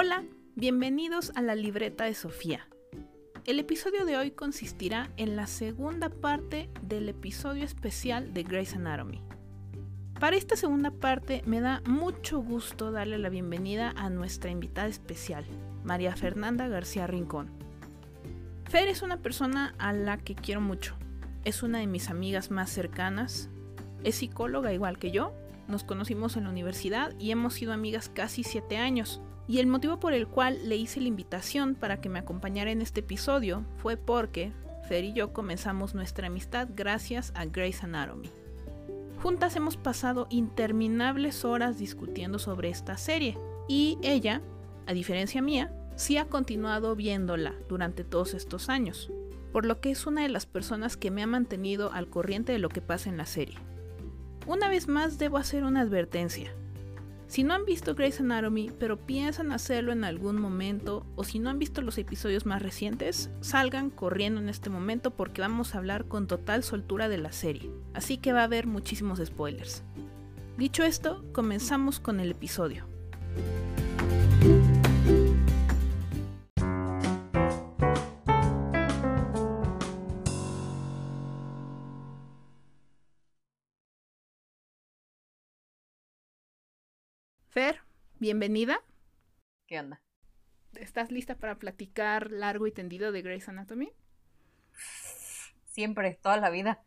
Hola, bienvenidos a la libreta de Sofía. El episodio de hoy consistirá en la segunda parte del episodio especial de Grey's Anatomy. Para esta segunda parte me da mucho gusto darle la bienvenida a nuestra invitada especial, María Fernanda García Rincón. Fer es una persona a la que quiero mucho. Es una de mis amigas más cercanas. Es psicóloga igual que yo. Nos conocimos en la universidad y hemos sido amigas casi 7 años. Y el motivo por el cual le hice la invitación para que me acompañara en este episodio fue porque Fer y yo comenzamos nuestra amistad gracias a Grey's Anatomy. Juntas hemos pasado interminables horas discutiendo sobre esta serie y ella, a diferencia mía, sí ha continuado viéndola durante todos estos años, por lo que es una de las personas que me ha mantenido al corriente de lo que pasa en la serie. Una vez más debo hacer una advertencia. Si no han visto Grey's Anatomy, pero piensan hacerlo en algún momento, o si no han visto los episodios más recientes, salgan corriendo en este momento porque vamos a hablar con total soltura de la serie, así que va a haber muchísimos spoilers. Dicho esto, comenzamos con el episodio. Fer, bienvenida. ¿Qué onda? ¿Estás lista para platicar largo y tendido de Grey's Anatomy? Siempre, toda la vida.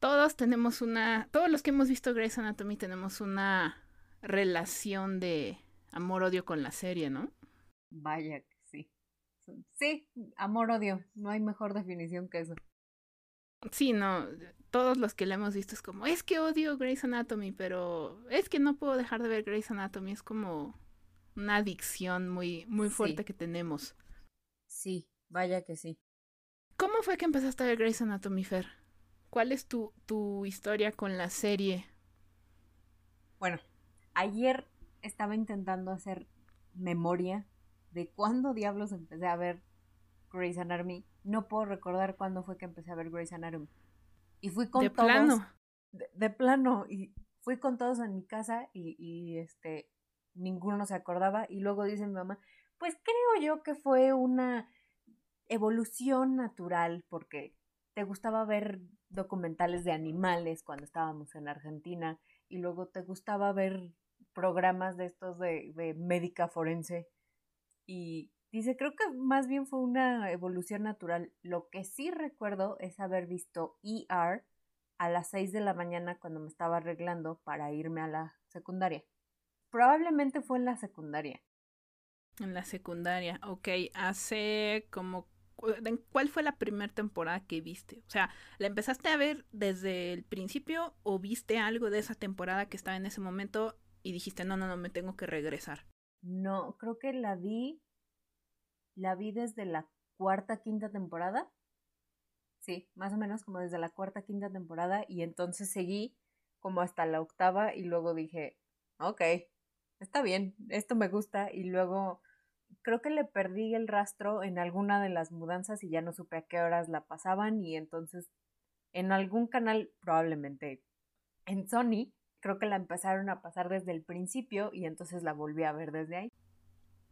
Todos tenemos una, todos los que hemos visto Grey's Anatomy tenemos una relación de amor-odio con la serie, ¿no? Vaya que sí. Sí, amor-odio. No hay mejor definición que eso. Sí, no, todos los que la hemos visto es como, es que odio Grey's Anatomy, pero es que no puedo dejar de ver Grey's Anatomy, es como una adicción muy, muy fuerte Sí. que tenemos. Sí, vaya que sí. ¿Cómo fue que empezaste a ver Grey's Anatomy, Fer? ¿Cuál es tu, tu historia con la serie? Bueno, ayer estaba intentando hacer memoria de cuándo diablos empecé a ver Grey's Anatomy. No puedo recordar cuándo fue que empecé a ver Grey's Anatomy. Y fui con de todos. plano. De, de plano. Y fui con todos en mi casa y, y, este ninguno se acordaba. Y luego dice mi mamá, pues creo yo que fue una evolución natural porque te gustaba ver documentales de animales cuando estábamos en Argentina y luego te gustaba ver programas de estos de, de médica forense y dice creo que más bien fue una evolución natural lo que sí recuerdo es haber visto ER a las 6 de la mañana cuando me estaba arreglando para irme a la secundaria probablemente fue en la secundaria En la secundaria, ok. Hace como... cu- ¿en ¿Cuál fue la primera temporada que viste? O sea, ¿la empezaste a ver desde el principio o viste algo de esa temporada que estaba en ese momento y dijiste, no, no, no, me tengo que regresar? No, creo que la vi. La vi desde la cuarta, quinta temporada. Sí, más o menos como desde la cuarta, quinta temporada. Y entonces seguí como hasta la octava. Y luego dije, ok, está bien, esto me gusta. Y luego creo que le perdí el rastro en alguna de las mudanzas y ya no supe a qué horas la pasaban. Y entonces en algún canal, probablemente en Sony, creo que la empezaron a pasar desde el principio y entonces la volví a ver desde ahí.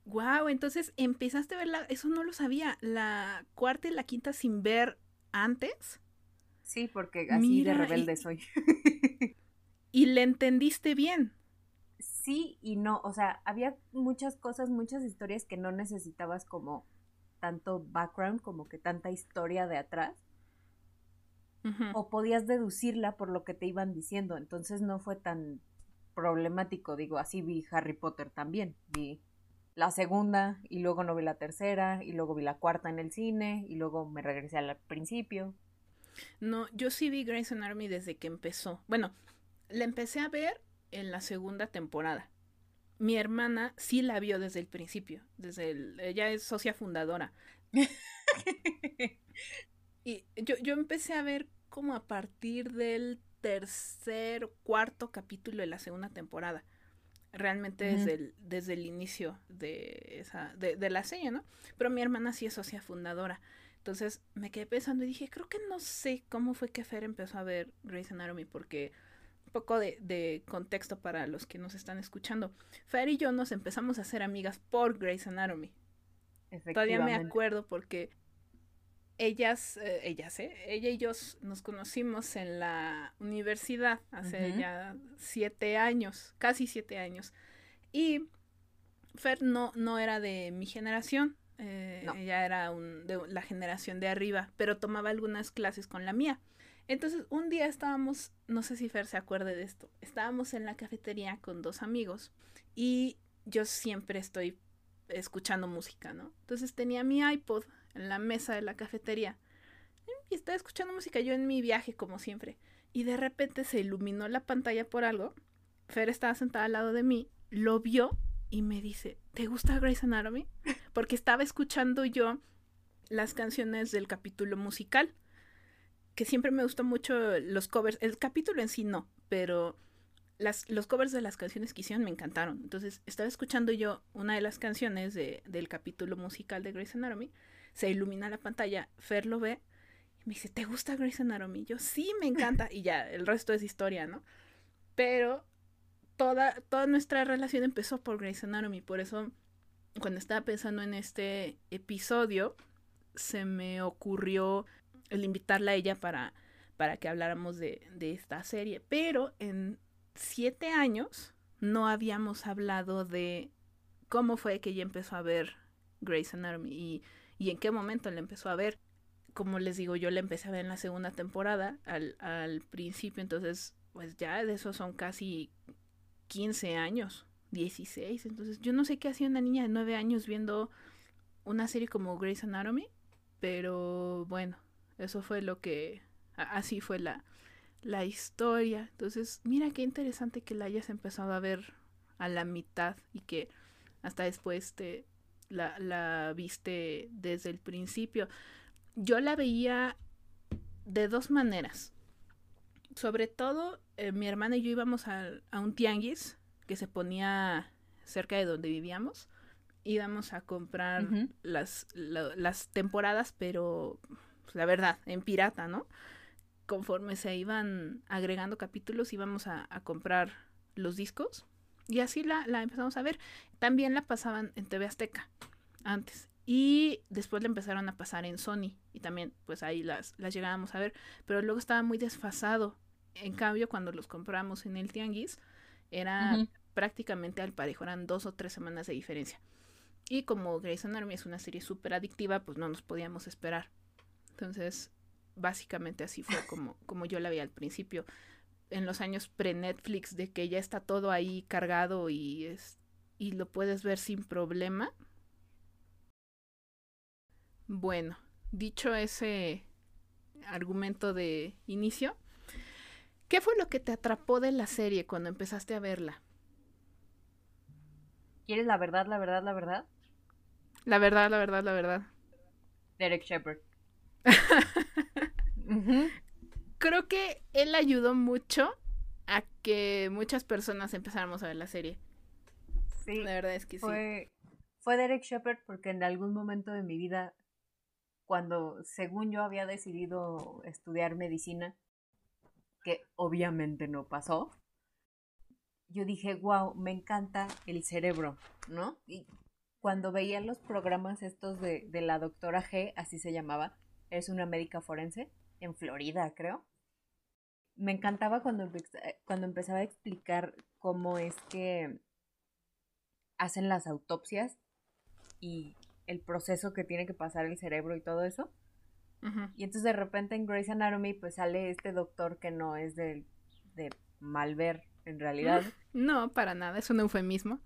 Wow, entonces empezaste a verla, eso no lo sabía, la cuarta y la quinta sin ver antes Sí, porque así Mira, de y- rebelde soy. y le entendiste bien. sí y no, o sea, había muchas cosas, muchas historias que no necesitabas como tanto background, como que tanta historia de atrás, o podías deducirla por lo que te iban diciendo, entonces no fue tan problemático, digo, así vi Harry Potter también, vi la segunda y luego no vi la tercera y luego vi la cuarta en el cine y luego me regresé al principio. No, yo sí vi Grey's Anatomy desde que empezó. Bueno, la empecé a ver en la segunda temporada. Mi hermana sí la vio desde el principio, desde el, ella es socia fundadora. Y yo, yo empecé a ver como a partir del tercer, cuarto capítulo de la segunda temporada. Realmente desde, el, desde el inicio de, esa, de, de la serie, ¿no? Pero mi hermana sí es socia fundadora. Entonces me quedé pensando y dije, creo que no sé cómo fue que Fer empezó a ver Grey's Anatomy porque Un poco de, de, contexto para los que nos están escuchando. Fer y yo nos empezamos a hacer amigas por Grey's Anatomy. Todavía me acuerdo porque ellas, eh, ellas, ¿eh? Ella y yo nos conocimos en la universidad hace ya siete años, casi siete años. Y Fer no, no era de mi generación, eh, ella era de la generación de arriba, pero tomaba algunas clases con la mía. Entonces, un día estábamos, no sé si Fer se acuerde de esto, estábamos en la cafetería con dos amigos y yo siempre estoy escuchando música, ¿no? Entonces tenía mi iPod en la mesa de la cafetería. Y estaba escuchando música yo en mi viaje, como siempre. Y de repente se iluminó la pantalla por algo. Fer estaba sentada al lado de mí, lo vio y me dice, ¿te gusta Grey's Anatomy? Porque estaba escuchando yo las canciones del capítulo musical, que siempre me gustan mucho los covers, el capítulo en sí no, pero las, los covers de las canciones que hicieron me encantaron. Entonces estaba escuchando yo una de las canciones de, del capítulo musical de Grey's Anatomy se ilumina la pantalla, Fer lo ve y me dice, ¿te gusta Grey's Anatomy? yo, sí, me encanta. Y ya, el resto es historia, ¿no? Pero toda, toda nuestra relación empezó por Grey's Anatomy. Por eso, cuando estaba pensando en este episodio, se me ocurrió el invitarla a ella para, para que habláramos de, de esta serie. Pero en siete años no habíamos hablado de cómo fue que ella empezó a ver Grey's Anatomy. Y y en qué momento la empezó a ver. Como les digo, yo la empecé a ver en la segunda temporada, al, al principio, entonces, pues ya de eso son casi 15 años, 16, entonces yo no sé qué hacía una niña de 9 años viendo una serie como Grey's Anatomy, pero bueno, eso fue lo que, así fue la, la historia. Entonces, mira qué interesante que la hayas empezado a ver a la mitad y que hasta después te, la, la viste desde el principio. Yo la veía de dos maneras. Sobre todo, eh, mi hermana y yo íbamos a, un tianguis que se ponía cerca de donde vivíamos. Íbamos a comprar las, las temporadas, pero pues, la verdad, en pirata, ¿no? Conforme se iban agregando capítulos, íbamos a, a comprar los discos y así la, la, empezamos a ver. También la pasaban en TV Azteca antes. Y después la empezaron a pasar en Sony. Y también, pues ahí las, las llegábamos a ver. Pero luego estaba muy desfasado. En cambio, cuando los compramos en el Tianguis, era prácticamente al parejo. Eran dos o tres semanas de diferencia. Y como Grey's Anatomy es una serie súper adictiva, pues no nos podíamos esperar. Entonces, básicamente así fue como, como yo la vi al principio en los años pre-Netflix de que ya está todo ahí cargado y, es, y lo puedes ver sin problema. Bueno, dicho ese argumento de inicio, ¿qué fue lo que te atrapó de la serie cuando empezaste a verla? ¿Quieres la verdad, la verdad, la verdad? La verdad, la verdad, la verdad. Derek Shepard. creo que él ayudó mucho a que muchas personas empezáramos a ver la serie. Sí. La verdad es que fue, sí. Fue Derek Shepard porque en algún momento de mi vida, cuando según yo había decidido estudiar medicina, que obviamente no pasó, yo dije, wow, me encanta el cerebro, ¿no? Y cuando veía los programas estos de, de la doctora G, así se llamaba, es una médica forense, en Florida, creo. Me encantaba cuando, cuando empezaba a explicar cómo es que hacen las autopsias y el proceso que tiene que pasar el cerebro y todo eso. Y entonces de repente en Grey's Anatomy pues sale este doctor que no es de, de mal ver en realidad. No, para nada, es un eufemismo.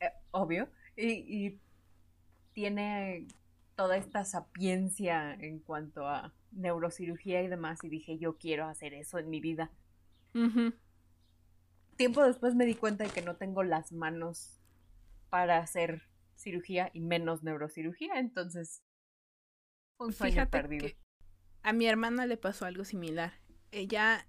Eh, obvio. Y, y tiene toda esta sapiencia en cuanto a neurocirugía y demás y dije, yo quiero hacer eso en mi vida. Tiempo después me di cuenta de que no tengo las manos para hacer cirugía y menos neurocirugía, entonces un sueño perdido. a mi hermana le pasó algo similar. Ella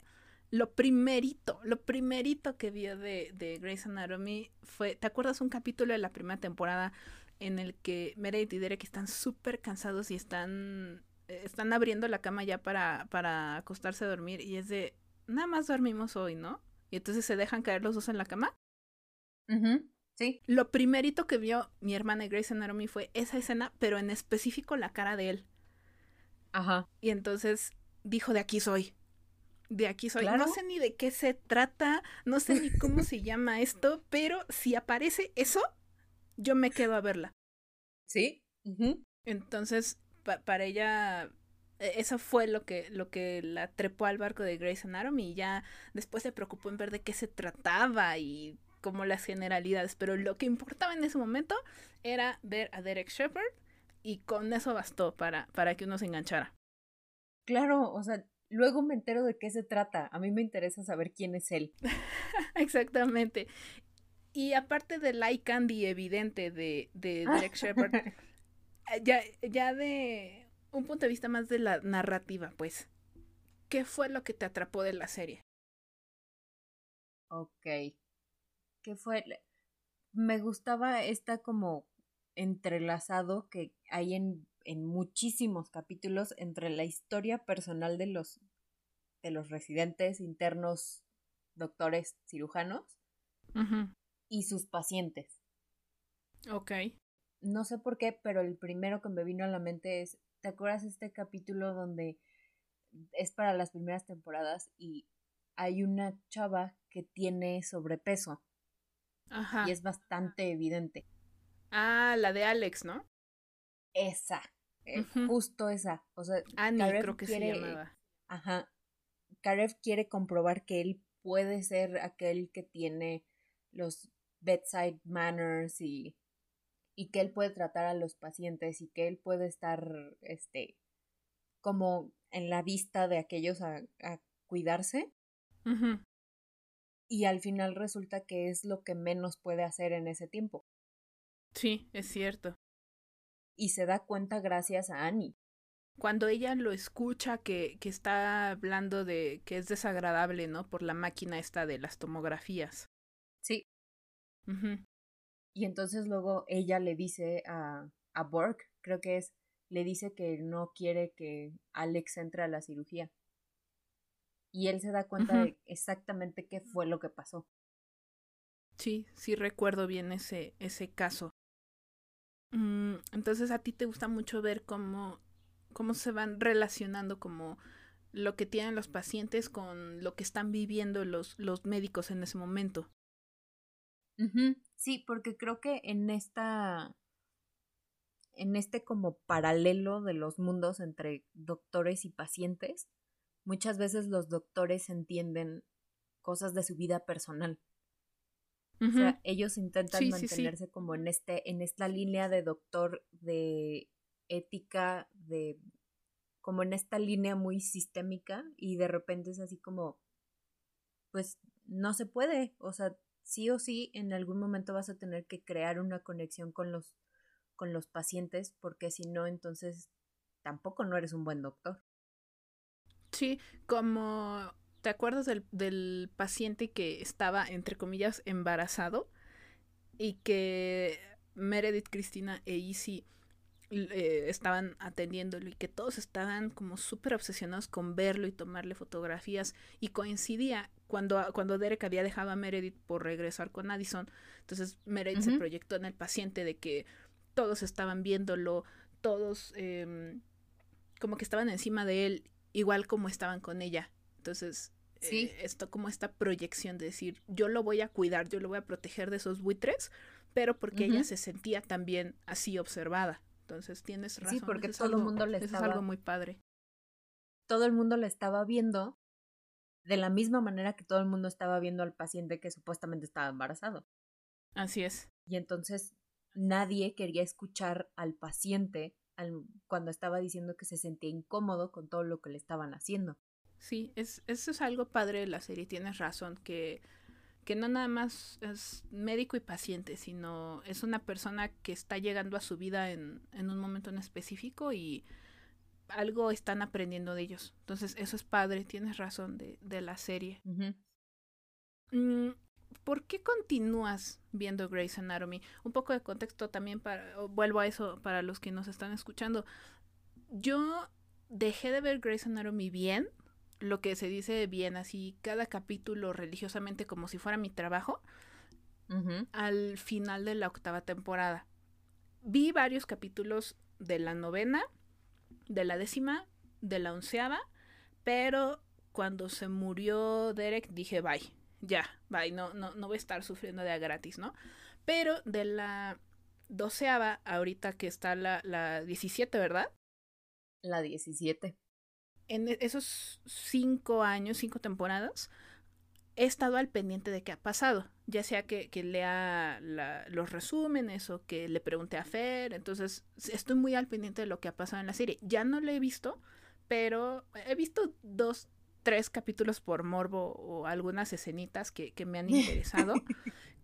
lo primerito, lo primerito que vio de, de Grey's Anatomy fue, ¿te acuerdas un capítulo de la primera temporada en el que Meredith y Derek están súper cansados y están están abriendo la cama ya para, para acostarse a dormir y es de, nada más dormimos hoy, ¿no? y entonces se dejan caer los dos en la cama. Sí. Lo primerito que vio mi hermana Grace Anatomy fue esa escena, pero en específico la cara de él. Ajá. Y entonces dijo, de aquí soy. De aquí soy. No sé ni de qué se trata, no sé ni cómo se llama esto, pero si aparece eso, yo me quedo a verla. Sí. Entonces, para ella, e, eso fue lo que, lo que la trepó al barco de Grace Anatomy y ya después se preocupó en ver de qué se trataba y como las generalidades, pero lo que importaba en ese momento era ver a Derek Shepard y con eso bastó para, para que uno se enganchara. Claro, o sea, luego me entero de qué se trata. A mí me interesa saber quién es él. Exactamente. Y aparte del eye candy evidente de, de Derek Shepard, ya, ya de un punto de vista más de la narrativa, pues, ¿qué fue lo que te atrapó de la serie? Ok. Que fue, me gustaba esta como entrelazado que hay en, en muchísimos capítulos entre la historia personal de los, de los residentes internos, doctores, cirujanos y sus pacientes. Ok. No sé por qué, pero el primero que me vino a la mente es, ¿te acuerdas este capítulo donde es para las primeras temporadas y hay una chava que tiene sobrepeso? Y es bastante evidente. Ah, la de Alex, ¿no? Esa. Eh, justo esa. O sea, Annie creo que quiere, se llamaba. Ajá. Karev quiere comprobar que él puede ser aquel que tiene los bedside manners y, y que él puede tratar a los pacientes y que él puede estar, este, como en la vista de aquellos a, a cuidarse y al final resulta que es lo que menos puede hacer en ese tiempo. Sí, es cierto. Y se da cuenta gracias a Annie. Cuando ella lo escucha que, que está hablando de que es desagradable, ¿no? Por la máquina esta de las tomografías. Sí. Y entonces luego ella le dice a, a Borg, creo que es, le dice que no quiere que Alex entre a la cirugía y él se da cuenta de exactamente qué fue lo que pasó. Sí, sí recuerdo bien ese, ese caso. Mm, entonces a ti te gusta mucho ver cómo, cómo se van relacionando como lo que tienen los pacientes con lo que están viviendo los, los médicos en ese momento. Sí, porque creo que en esta en este como paralelo de los mundos entre doctores y pacientes, muchas veces los doctores entienden cosas de su vida personal. O sea, ellos intentan mantenerse como en este, en esta línea de doctor de ética, de como en esta línea muy sistémica, y de repente es así como pues no se puede. O sea, sí o sí, en algún momento vas a tener que crear una conexión con los, con los pacientes, porque si no, entonces tampoco no eres un buen doctor. Sí, como ¿te acuerdas del, del paciente que estaba, entre comillas, embarazado? Y que Meredith, Cristina e Izzy eh, estaban atendiéndolo y que todos estaban como súper obsesionados con verlo y tomarle fotografías y coincidía cuando, cuando Derek había dejado a Meredith por regresar con Addison, entonces Meredith se proyectó en el paciente de que todos estaban viéndolo, todos em, como que estaban encima de él igual como estaban con ella. Entonces, ¿Sí? Eh, esto como esta proyección de decir, yo lo voy a cuidar, yo lo voy a proteger de esos buitres, pero porque ella se sentía también así observada. Entonces, tienes razón. Sí, porque todo el mundo le estaba... es algo muy padre. Todo el mundo le estaba viendo de la misma manera que todo el mundo estaba viendo al paciente que supuestamente estaba embarazado. Así es. Y entonces nadie quería escuchar al paciente cuando estaba diciendo que se sentía incómodo con todo lo que le estaban haciendo. Sí, es, eso es algo padre de la serie, tienes razón, que, que no nada más es médico y paciente, sino es una persona que está llegando a su vida en, en un momento en específico y algo están aprendiendo de ellos. Entonces, eso es padre, tienes razón de, de la serie. ¿por qué continúas viendo Grey's Anatomy? Un poco de contexto también para, vuelvo a eso para los que nos están escuchando. Yo dejé de ver Grey's Anatomy bien lo que se dice bien, así cada capítulo religiosamente como si fuera mi trabajo, al final de la octava temporada. Vi varios capítulos de la novena, de la décima, de la onceava, pero cuando se murió Derek dije, bye, ya, bye, no, no, no voy a estar sufriendo de a gratis, ¿no? Pero de la doceava, ahorita que está la, la 17, ¿verdad? La 17. En e, esos cinco años, cinco temporadas, he estado al pendiente de qué ha pasado. Ya sea que, que lea los resúmenes o que le pregunte a Fer. Entonces, estoy muy al pendiente de lo que ha pasado en la serie. Ya no lo he visto, pero he visto dos, tres capítulos por morbo o algunas escenitas que, que me han interesado.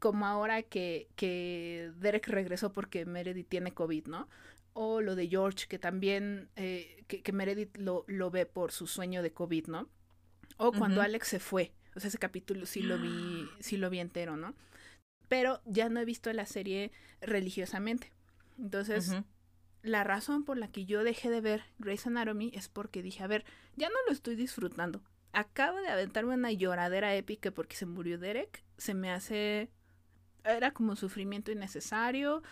como ahora que, que Derek regresó porque Meredith tiene COVID, ¿no? O lo de George, que también, eh, que, Meredith lo, lo, ve por su sueño de COVID, ¿no? O cuando Alex se fue. O sea, ese capítulo sí lo vi, sí lo vi entero, ¿no? Pero ya no he visto la serie religiosamente. Entonces, la razón por la que yo dejé de ver Grey's Anatomy es porque dije, a ver, ya no lo estoy disfrutando. Acabo de aventarme una lloradera épica porque se murió Derek. Se me hace... Era como sufrimiento innecesario.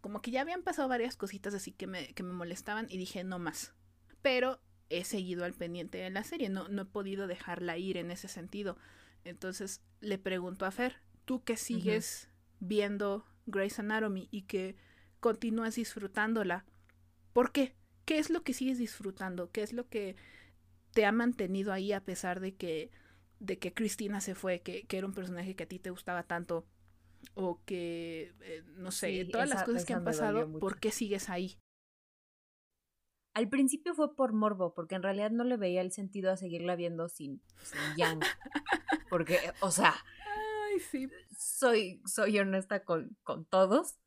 Como que ya habían pasado varias cositas así que me, que me molestaban y dije, no más. Pero he seguido al pendiente de la serie, no, no he podido dejarla ir en ese sentido. Entonces le pregunto a Fer, tú que sigues viendo Grey's Anatomy y que continúas disfrutándola, ¿por qué? ¿Qué es lo que sigues disfrutando? ¿Qué es lo que te ha mantenido ahí a pesar de que, de que Cristina se fue, que, que era un personaje que a ti te gustaba tanto? O que, eh, no sé, todas las cosas que han pasado, ¿por qué sigues ahí? Al principio fue por morbo, porque en realidad no le veía el sentido a seguirla viendo sin, sin Yang. Porque, o sea, soy, soy honesta con, con todos,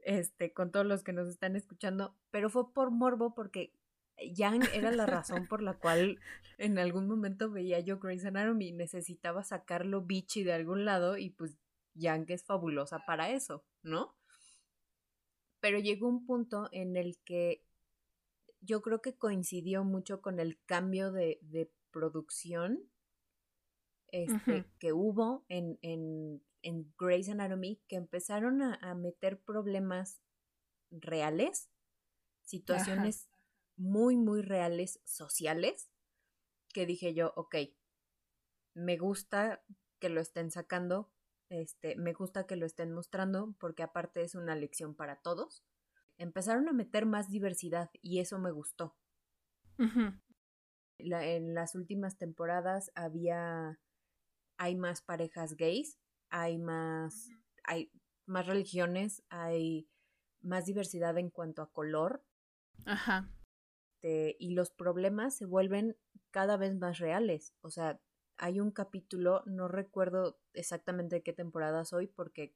este, con todos los que nos están escuchando, pero fue por morbo porque Yang era la razón por la cual en algún momento veía yo Grey's Anatomy y necesitaba sacarlo bichi de algún lado y pues Yang es fabulosa para eso, ¿no? Pero llegó un punto en el que yo creo que coincidió mucho con el cambio de, de producción este, que hubo en, en, en, Grey's Anatomy, que empezaron a, a meter problemas reales, situaciones muy, muy reales, sociales, que dije yo, ok, me gusta que lo estén sacando, este, me gusta que lo estén mostrando, porque aparte es una lección para todos empezaron a meter más diversidad y eso me gustó. en las últimas temporadas había, hay más parejas gays, hay más, hay más religiones, hay más diversidad en cuanto a color. Ajá. Este, y los problemas se vuelven cada vez más reales. O sea, hay un capítulo, no recuerdo exactamente de qué temporada soy porque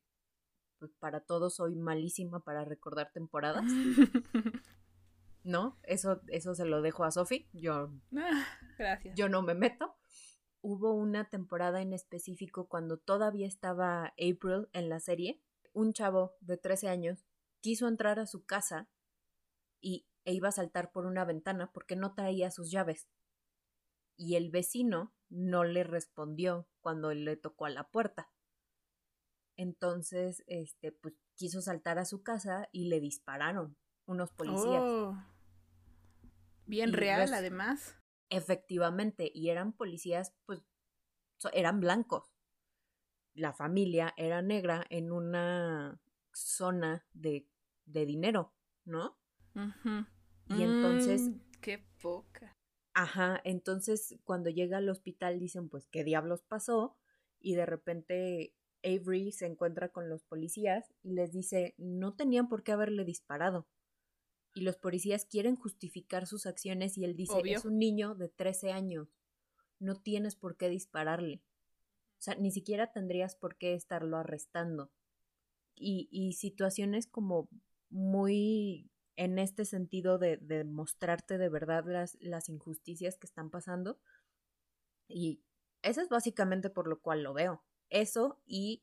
pues, para todos soy malísima para recordar temporadas. ¿No? Eso, eso se lo dejo a Sophie. Yo, ah, gracias. yo no me meto. Hubo una temporada en específico cuando todavía estaba April en la serie. Un chavo de 13 años quiso entrar a su casa y, e iba a saltar por una ventana porque no traía sus llaves. Y el vecino no le respondió cuando le tocó a la puerta. Entonces, este, pues quiso saltar a su casa y le dispararon unos policías. Oh. Bien real, además. Efectivamente, y eran policías, pues, eran blancos. La familia era negra en una zona de, de dinero, ¿no? Y entonces... Mm, qué poca. Ajá, entonces cuando llega al hospital dicen, pues, ¿qué diablos pasó? Y de repente Avery se encuentra con los policías y les dice no tenían por qué haberle disparado. Y los policías quieren justificar sus acciones y él dice es un niño de 13 años, no tienes por qué dispararle. O sea, ni siquiera tendrías por qué estarlo arrestando. Y, y situaciones como muy en este sentido de, de mostrarte de verdad las, las injusticias que están pasando. Y eso es básicamente por lo cual lo veo. Eso y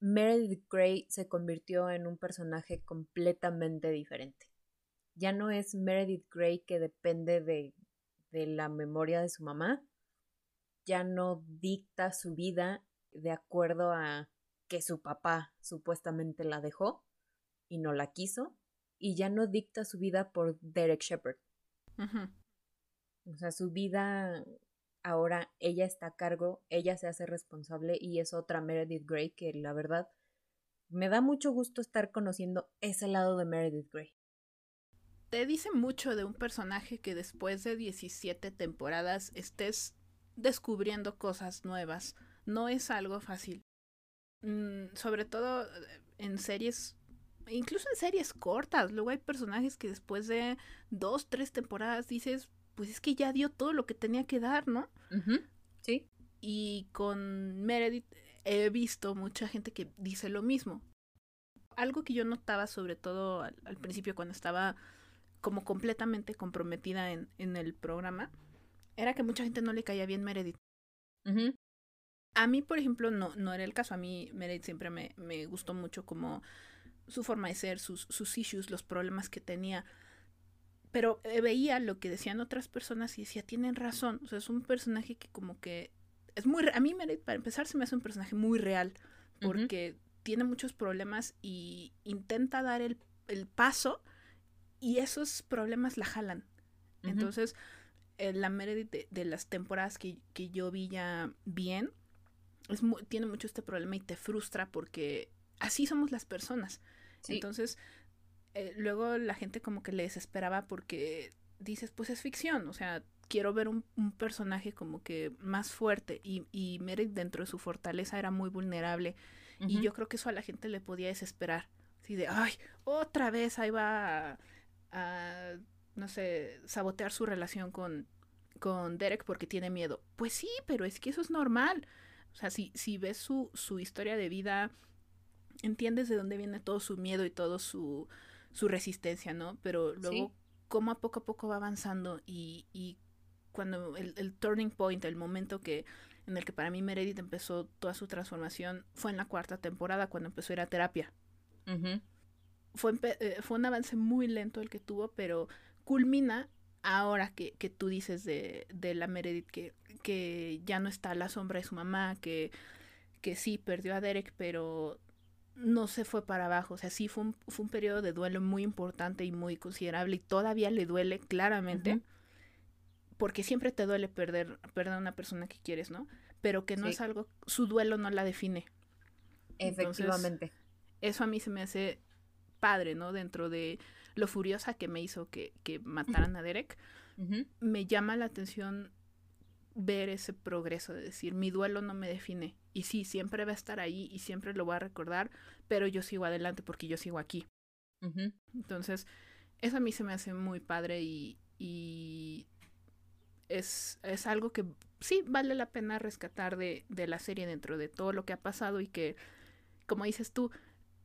Meredith Grey se convirtió en un personaje completamente diferente. Ya no es Meredith Grey que depende de, de la memoria de su mamá, ya no dicta su vida de acuerdo a que su papá supuestamente la dejó y no la quiso, y ya no dicta su vida por Derek Shepard. O sea, su vida ahora ella está a cargo, ella se hace responsable y es otra Meredith Grey que la verdad me da mucho gusto estar conociendo ese lado de Meredith Grey. Te dice mucho de un personaje que después de 17 temporadas estés descubriendo cosas nuevas. No es algo fácil. Mm, sobre todo eh, en series, incluso en series cortas. Luego hay personajes que después de dos, tres temporadas dices, pues es que ya dio todo lo que tenía que dar, ¿no? Sí. Y con Meredith he visto mucha gente que dice lo mismo. Algo que yo notaba sobre todo al, principio cuando estaba como completamente comprometida en, en, el programa, era que mucha gente no le caía bien Meredith. A mí, por ejemplo, no, no era el caso. A mí Meredith siempre me, me gustó mucho como su forma de ser, sus, sus issues, los problemas que tenía. Pero eh, veía lo que decían otras personas y decía, tienen razón. O sea, es un personaje que como que es muy... A mí, para empezar, se me hace un personaje muy real. Porque tiene muchos problemas y intenta dar el, el, paso y esos problemas la jalan. Entonces, eh, la Meredith de, las temporadas que, que, yo vi ya bien, es tiene mucho este problema y te frustra porque así somos las personas. Entonces, eh, luego la gente como que le desesperaba porque dices, pues es ficción, o sea, quiero ver un, personaje como que más fuerte y, y Meredith dentro de su fortaleza era muy vulnerable y yo creo que eso a la gente le podía desesperar, así de, ay, otra vez ahí va a, no sé, sabotear su relación con, con Derek porque tiene miedo. Pues sí, pero es que eso es normal. O sea, si, si ves su, su historia de vida, entiendes de dónde viene todo su miedo y todo su, su resistencia, ¿no? Pero luego, cómo a poco a poco va avanzando y, y cuando el, el, turning point, el momento que en el que para mí Meredith empezó toda su transformación, fue en la cuarta temporada, cuando empezó a ir a terapia. fue, eh, fue un avance muy lento el que tuvo, pero culmina ahora que, que tú dices de, de la Meredith que, que ya no está a la sombra de su mamá, que, que sí perdió a Derek, pero no se fue para abajo. O sea, sí fue un, fue un periodo de duelo muy importante y muy considerable y todavía le duele claramente. Porque siempre te duele perder, perder a una persona que quieres, ¿no? Pero que no es algo, su duelo no la define. Efectivamente. eso a mí se me hace padre, ¿no? Dentro de lo furiosa que me hizo que, que mataran a Derek, me llama la atención ver ese progreso, de decir, mi duelo no me define. Y sí, siempre va a estar ahí y siempre lo voy a recordar, pero yo sigo adelante porque yo sigo aquí. Entonces, eso a mí se me hace muy padre y, y es, es, algo que sí vale la pena rescatar de, de la serie dentro de todo lo que ha pasado y que, como dices tú,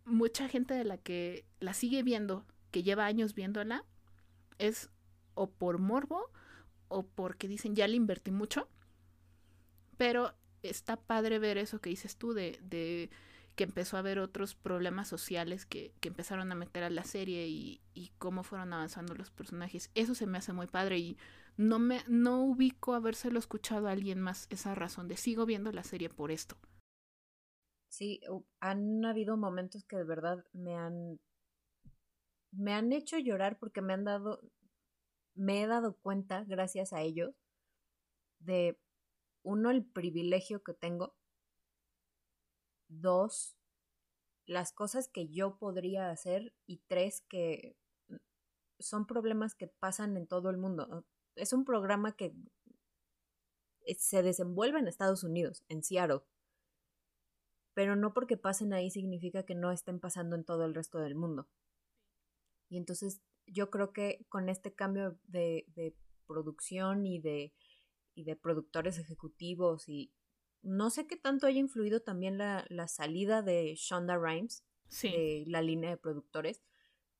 mucha gente de la que la sigue viendo, que lleva años viéndola, es o por morbo o porque dicen ya le invertí mucho. Pero está padre ver eso que dices tú de, de que empezó a haber otros problemas sociales que, que empezaron a meter a la serie y, y, cómo fueron avanzando los personajes. Eso se me hace muy padre y no me no ubico habérselo escuchado a alguien más esa razón de sigo viendo la serie por esto. Sí, han habido momentos que de verdad me han me han hecho llorar porque me han dado me he dado cuenta, gracias a ellos, de uno, el privilegio que tengo, dos, las cosas que yo podría hacer y tres, que son problemas que pasan en todo el mundo. Es un programa que se desenvuelve en Estados Unidos, en Seattle, pero no porque pasen ahí significa que no estén pasando en todo el resto del mundo. Y entonces yo creo que con este cambio de, de producción y de, y de productores ejecutivos y no sé qué tanto haya influido también la, la salida de Shonda Rhimes de la línea de productores,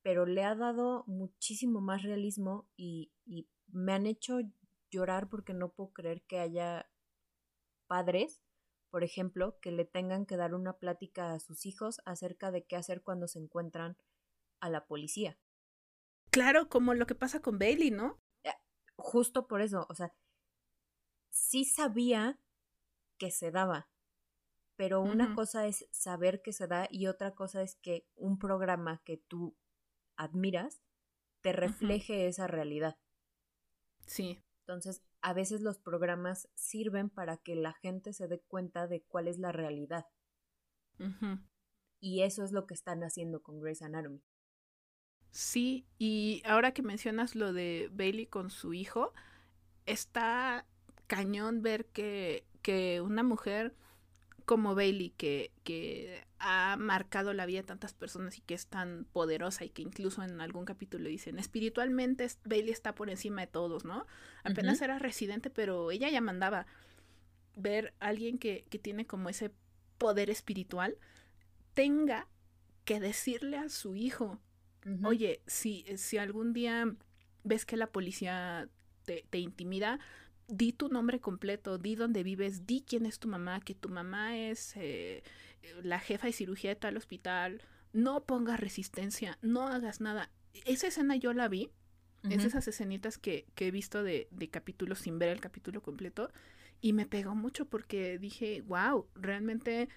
pero le ha dado muchísimo más realismo y, y me han hecho llorar porque no puedo creer que haya padres, por ejemplo, que le tengan que dar una plática a sus hijos acerca de qué hacer cuando se encuentran a la policía. Claro, como lo que pasa con Bailey, ¿no? Eh, justo por eso, o sea, sí sabía que se daba, pero una cosa es saber que se da y otra cosa es que un programa que tú admiras te refleje esa realidad. Sí. Entonces, a veces los programas sirven para que la gente se dé cuenta de cuál es la realidad. Y eso es lo que están haciendo con Grey's Anatomy. Sí, y ahora que mencionas lo de Bailey con su hijo, está cañón ver que, que una mujer como Bailey, que, que ha marcado la vida de tantas personas y que es tan poderosa y que incluso en algún capítulo dicen, espiritualmente Bailey está por encima de todos, ¿no? Apenas era residente, pero ella ya mandaba ver a alguien que, que tiene como ese poder espiritual, tenga que decirle a su hijo, oye, si, si algún día ves que la policía te, te intimida, di tu nombre completo, di dónde vives, di quién es tu mamá, que tu mamá es eh, la jefa de cirugía de tal hospital, no pongas resistencia, no hagas nada. Esa escena yo la vi, es esas escenitas que, que he visto de, de, capítulos sin ver el capítulo completo, y me pegó mucho porque dije, wow, realmente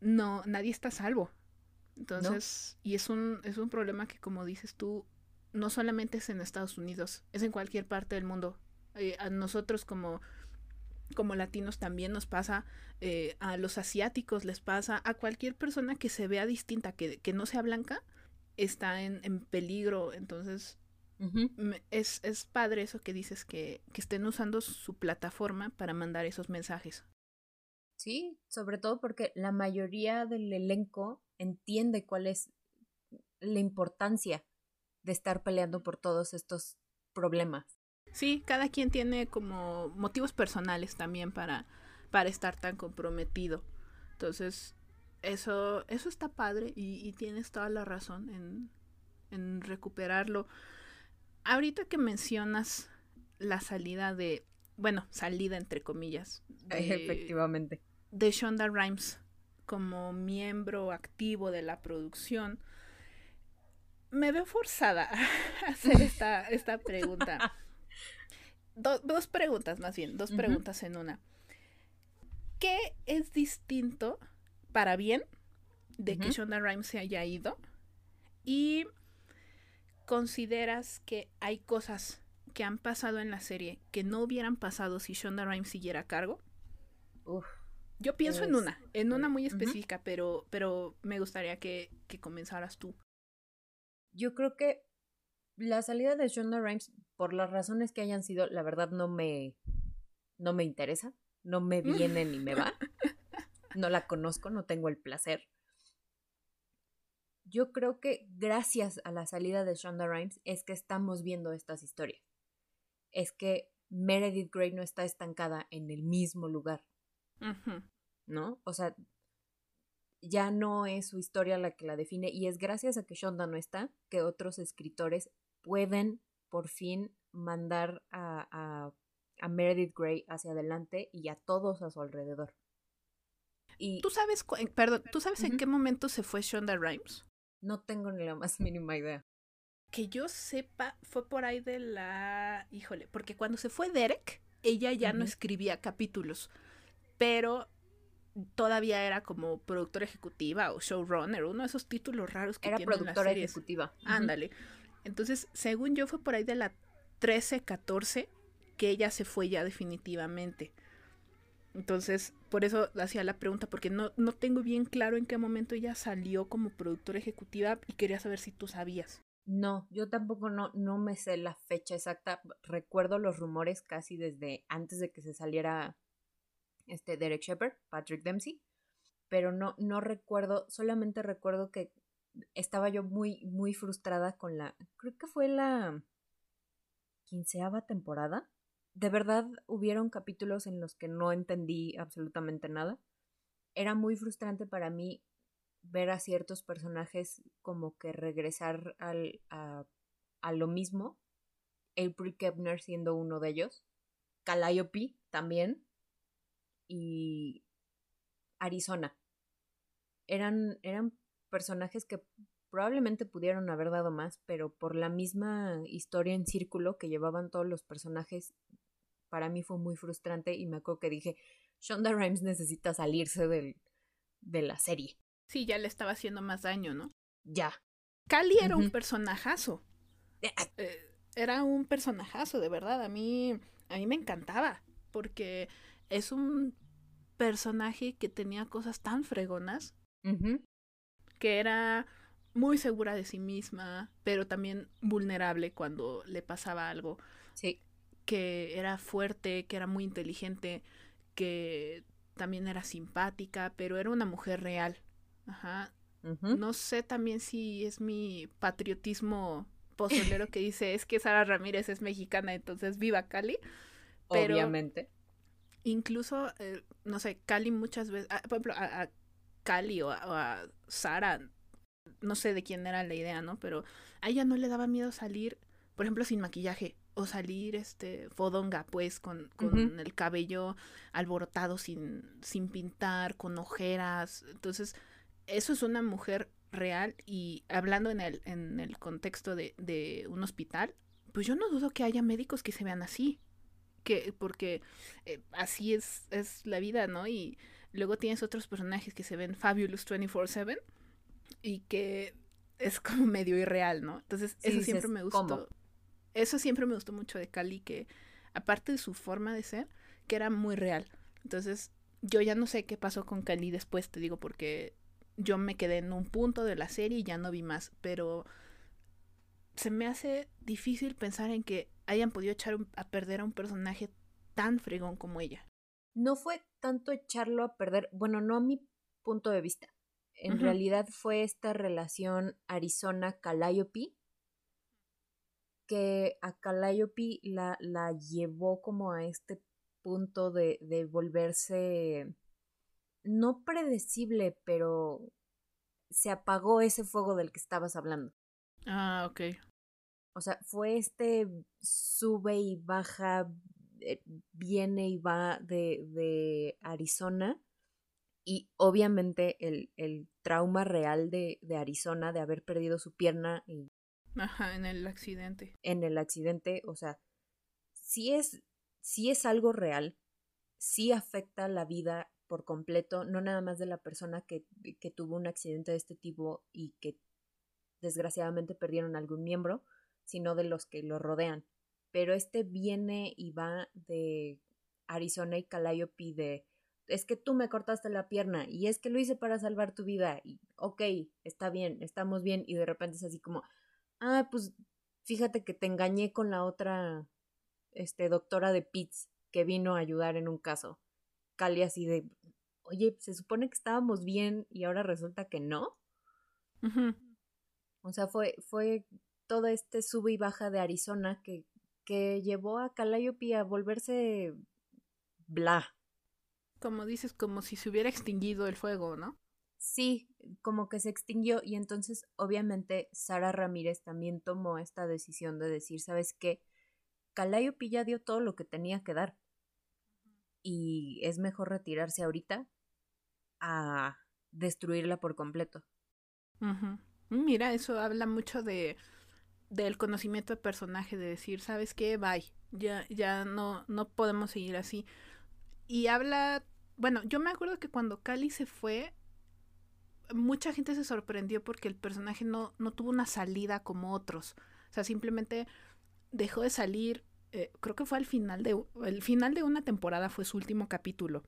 no, nadie está salvo. Entonces, y es un, es un problema que como dices tú, no solamente es en Estados Unidos, es en cualquier parte del mundo. Eh, a nosotros como, como latinos también nos pasa, eh, a los asiáticos les pasa, a cualquier persona que se vea distinta, que, que no sea blanca, está en, en peligro. Entonces, es, es padre eso que dices, que, que estén usando su plataforma para mandar esos mensajes. Sí, sobre todo porque la mayoría del elenco entiende cuál es la importancia de estar peleando por todos estos problemas. Sí, cada quien tiene como motivos personales también para, para estar tan comprometido. Entonces, eso, eso está padre y, tienes toda la razón en, en recuperarlo. Ahorita que mencionas la salida de, bueno, salida entre comillas. Efectivamente. De Shonda Rhimes como miembro activo de la producción, me veo forzada a hacer esta, esta pregunta dos preguntas más bien, dos preguntas en una. ¿Qué es distinto para bien de que Shonda Rhimes se haya ido? Y consideras que hay cosas que han pasado en la serie que no hubieran pasado si Shonda Rhimes siguiera a cargo? Yo pienso en una, en una muy específica, pero, pero me gustaría que, que comenzaras tú. Yo creo que la salida de Shonda Rhimes, por las razones que hayan sido, la verdad no me, no me interesa, no me viene ni me va. No la conozco, no tengo el placer. Yo creo que gracias a la salida de Shonda Rhimes es que estamos viendo estas historias. Es que Meredith Grey no está estancada en el mismo lugar. ¿No? O sea, ya no es su historia la que la define y es gracias a que Shonda no está que otros escritores pueden por fin mandar a, a, Meredith Grey hacia adelante y a todos a su alrededor. Y, ¿Tú sabes, perdón, ¿tú sabes en qué momento se fue Shonda Rhimes? No tengo ni la más mínima idea. Que yo sepa, fue por ahí de la... Híjole, porque cuando se fue Derek, ella ya no escribía capítulos, pero todavía era como productora ejecutiva o showrunner, uno de esos títulos raros que era tienen productora las ejecutiva. Ándale. Entonces, según yo, fue por ahí de la 13, 14 que ella se fue ya definitivamente. Entonces, por eso hacía la pregunta, porque no, no tengo bien claro en qué momento ella salió como productora ejecutiva y quería saber si tú sabías. No, yo tampoco no, no me sé la fecha exacta. Recuerdo los rumores casi desde antes de que se saliera este Derek Shepard, Patrick Dempsey, pero no, no recuerdo, solamente recuerdo que estaba yo muy, muy frustrada con la, creo que fue la quinceava temporada. De verdad hubieron capítulos en los que no entendí absolutamente nada. Era muy frustrante para mí ver a ciertos personajes como que regresar al, a, lo mismo. April Kepner siendo uno de ellos. Calliope también. Y Arizona. Eran, eran personajes que probablemente pudieron haber dado más, pero por la misma historia en círculo que llevaban todos los personajes, para mí fue muy frustrante y me acuerdo que dije, Shonda Rhimes necesita salirse del, de la serie. Sí, ya le estaba haciendo más daño, ¿no? Ya. Cali era un personajazo. Eh, ah. eh, era un personajazo, de verdad. A mí, a mí me encantaba. Porque es un personaje que tenía cosas tan fregonas. Que era muy segura de sí misma, pero también vulnerable cuando le pasaba algo. Sí. Que era fuerte, que era muy inteligente, que también era simpática, pero era una mujer real. Ajá. No sé también si es mi patriotismo pozolero que dice es que Sara Ramírez es mexicana, entonces viva Cali. Pero Obviamente. Incluso, eh, no sé, Cali muchas veces, ah, por ejemplo, a, Cali o a, Sara, no sé de quién era la idea, ¿no? Pero a ella no le daba miedo salir, por ejemplo, sin maquillaje o salir este fodonga pues con, con el cabello alborotado sin, sin pintar, con ojeras. Entonces, eso es una mujer real y hablando en el, en el contexto de, de un hospital, pues yo no dudo que haya médicos que se vean así. Que, porque eh, así es, es la vida, ¿no? Y luego tienes otros personajes que se ven fabulous 24/7 y que es como medio irreal, ¿no? Entonces, eso siempre me gustó. Eso siempre me gustó mucho de Cali, que aparte de su forma de ser, que era muy real. Entonces, yo ya no sé qué pasó con Cali después, te digo, porque yo me quedé en un punto de la serie y ya no vi más, pero se me hace difícil pensar en que hayan podido echar a perder a un personaje tan fregón como ella. No fue tanto echarlo a perder, bueno, no a mi punto de vista. En realidad fue esta relación Arizona-Calliope que a Calliope la, la llevó como a este punto de, de volverse no predecible, pero se apagó ese fuego del que estabas hablando. Ah, ok. O sea, fue este sube y baja, eh, viene y va de, de Arizona. Y obviamente el, el trauma real de, de, Arizona de haber perdido su pierna y... Ajá, en el accidente. En el accidente, o sea, sí es, sí es algo real, sí afecta la vida por completo, no nada más de la persona que, que tuvo un accidente de este tipo y que desgraciadamente perdieron algún miembro, sino de los que lo rodean. Pero este viene y va de Arizona y Calliope de es que tú me cortaste la pierna y es que lo hice para salvar tu vida y ok, está bien, estamos bien y de repente es así como, ah, pues fíjate que te engañé con la otra este doctora de Pitts que vino a ayudar en un caso. Cali así de, oye, se supone que estábamos bien y ahora resulta que no. O sea, fue, fue todo este sube y baja de Arizona que, que llevó a Calliope a volverse bla. Como dices, como si se hubiera extinguido el fuego, ¿no? Sí, como que se extinguió y entonces obviamente Sara Ramírez también tomó esta decisión de decir, ¿sabes qué? Calliope ya dio todo lo que tenía que dar y es mejor retirarse ahorita a destruirla por completo. Mira, eso habla mucho de del conocimiento de personaje, de decir, ¿sabes qué? Bye. Ya, ya no, no podemos seguir así. Y habla, bueno, yo me acuerdo que cuando Cali se fue, mucha gente se sorprendió porque el personaje no, no tuvo una salida como otros. O sea, simplemente dejó de salir. Eh, creo que fue al final de el final de una temporada fue su último capítulo.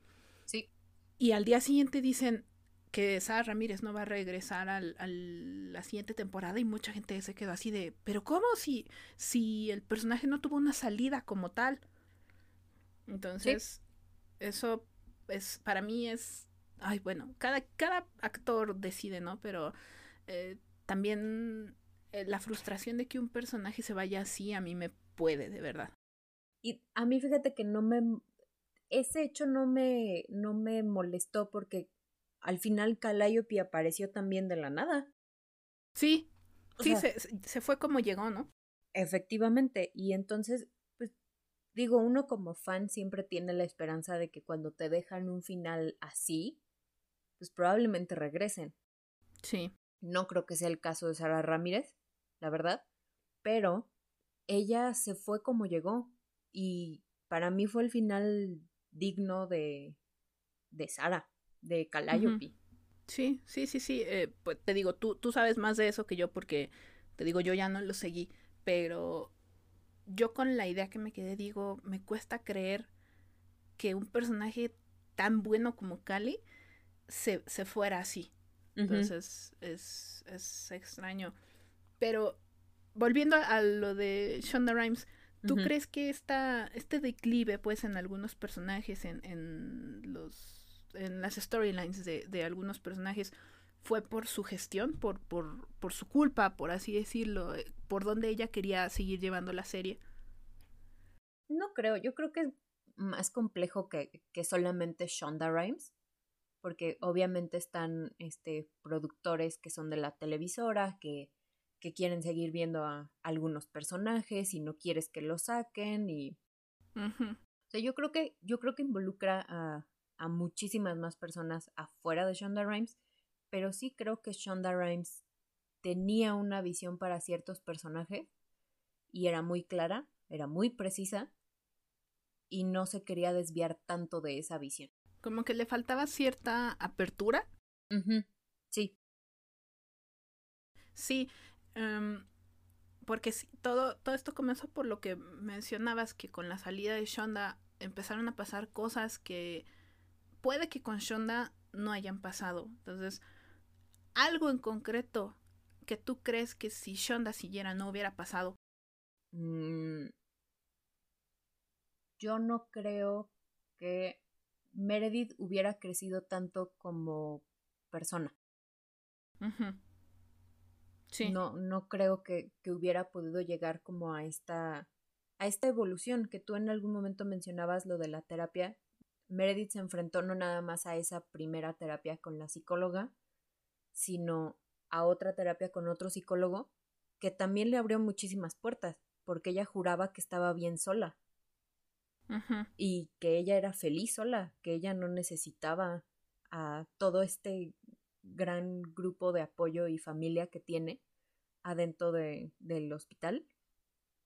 Sí. Y al día siguiente dicen que Sara Ramírez no va a regresar a la siguiente temporada y mucha gente se quedó así de, pero ¿cómo si, si el personaje no tuvo una salida como tal? Entonces, eso es, para mí es, ay, bueno, cada, cada actor decide, ¿no? Pero eh, también eh, la frustración de que un personaje se vaya así a mí me puede, de verdad. Y a mí fíjate que no me ese hecho no me, no me molestó porque al final Calliope apareció también de la nada. Sí, sí, se, se, fue como llegó, ¿no? Efectivamente, y entonces, pues digo, uno como fan siempre tiene la esperanza de que cuando te dejan un final así, pues probablemente regresen. Sí. No creo que sea el caso de Sara Ramírez, la verdad, pero ella se fue como llegó y para mí fue el final digno de, de Sara, de Calliope. Sí, sí, sí, sí. Eh, pues te digo, tú, tú sabes más de eso que yo porque, te digo, yo ya no lo seguí, pero yo con la idea que me quedé, digo, me cuesta creer que un personaje tan bueno como Cali se, se fuera así. Entonces es, es extraño. Pero volviendo a, lo de Shonda Rhimes, ¿tú crees que esta, este declive, pues, en algunos personajes, en, en los en las storylines de, de, algunos personajes, fue por su gestión, por, por, por su culpa, por así decirlo, eh, por donde ella quería seguir llevando la serie? No creo, yo creo que es más complejo que, que solamente Shonda Rhimes porque obviamente están este, productores que son de la televisora, que, que quieren seguir viendo a algunos personajes y no quieres que lo saquen y... O sea, yo creo que, yo creo que involucra a, a muchísimas más personas afuera de Shonda Rhimes, pero sí creo que Shonda Rhimes tenía una visión para ciertos personajes y era muy clara, era muy precisa y no se quería desviar tanto de esa visión. Como que le faltaba cierta apertura. Sí. Sí. Em, porque sí, todo, todo esto comenzó por lo que mencionabas, que con la salida de Shonda empezaron a pasar cosas que puede que con Shonda no hayan pasado. Entonces, algo en concreto que tú crees que si Shonda siguiera no hubiera pasado. Mm. yo no creo que Meredith hubiera crecido tanto como persona. Sí. No, no creo que, que, hubiera podido llegar como a esta, a esta evolución que tú en algún momento mencionabas lo de la terapia. Meredith se enfrentó no nada más a esa primera terapia con la psicóloga, sino a otra terapia con otro psicólogo que también le abrió muchísimas puertas, porque ella juraba que estaba bien sola y que ella era feliz sola, que ella no necesitaba a todo este gran grupo de apoyo y familia que tiene adentro de, del hospital.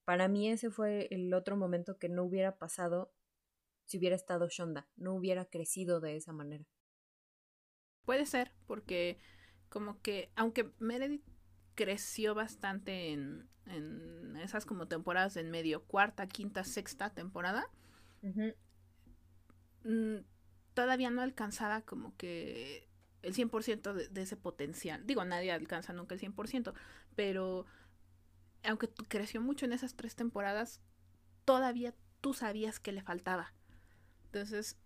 Para mí ese fue el otro momento que no hubiera pasado si hubiera estado Shonda, no hubiera crecido de esa manera. Puede ser, porque como que, aunque Meredith creció bastante en, en esas como temporadas en medio, cuarta, quinta, sexta temporada, Mm, todavía no alcanzaba como que el 100% de, de ese potencial. Digo, nadie alcanza nunca el 100%, pero aunque creció mucho en esas tres temporadas, todavía tú sabías que le faltaba. Entonces,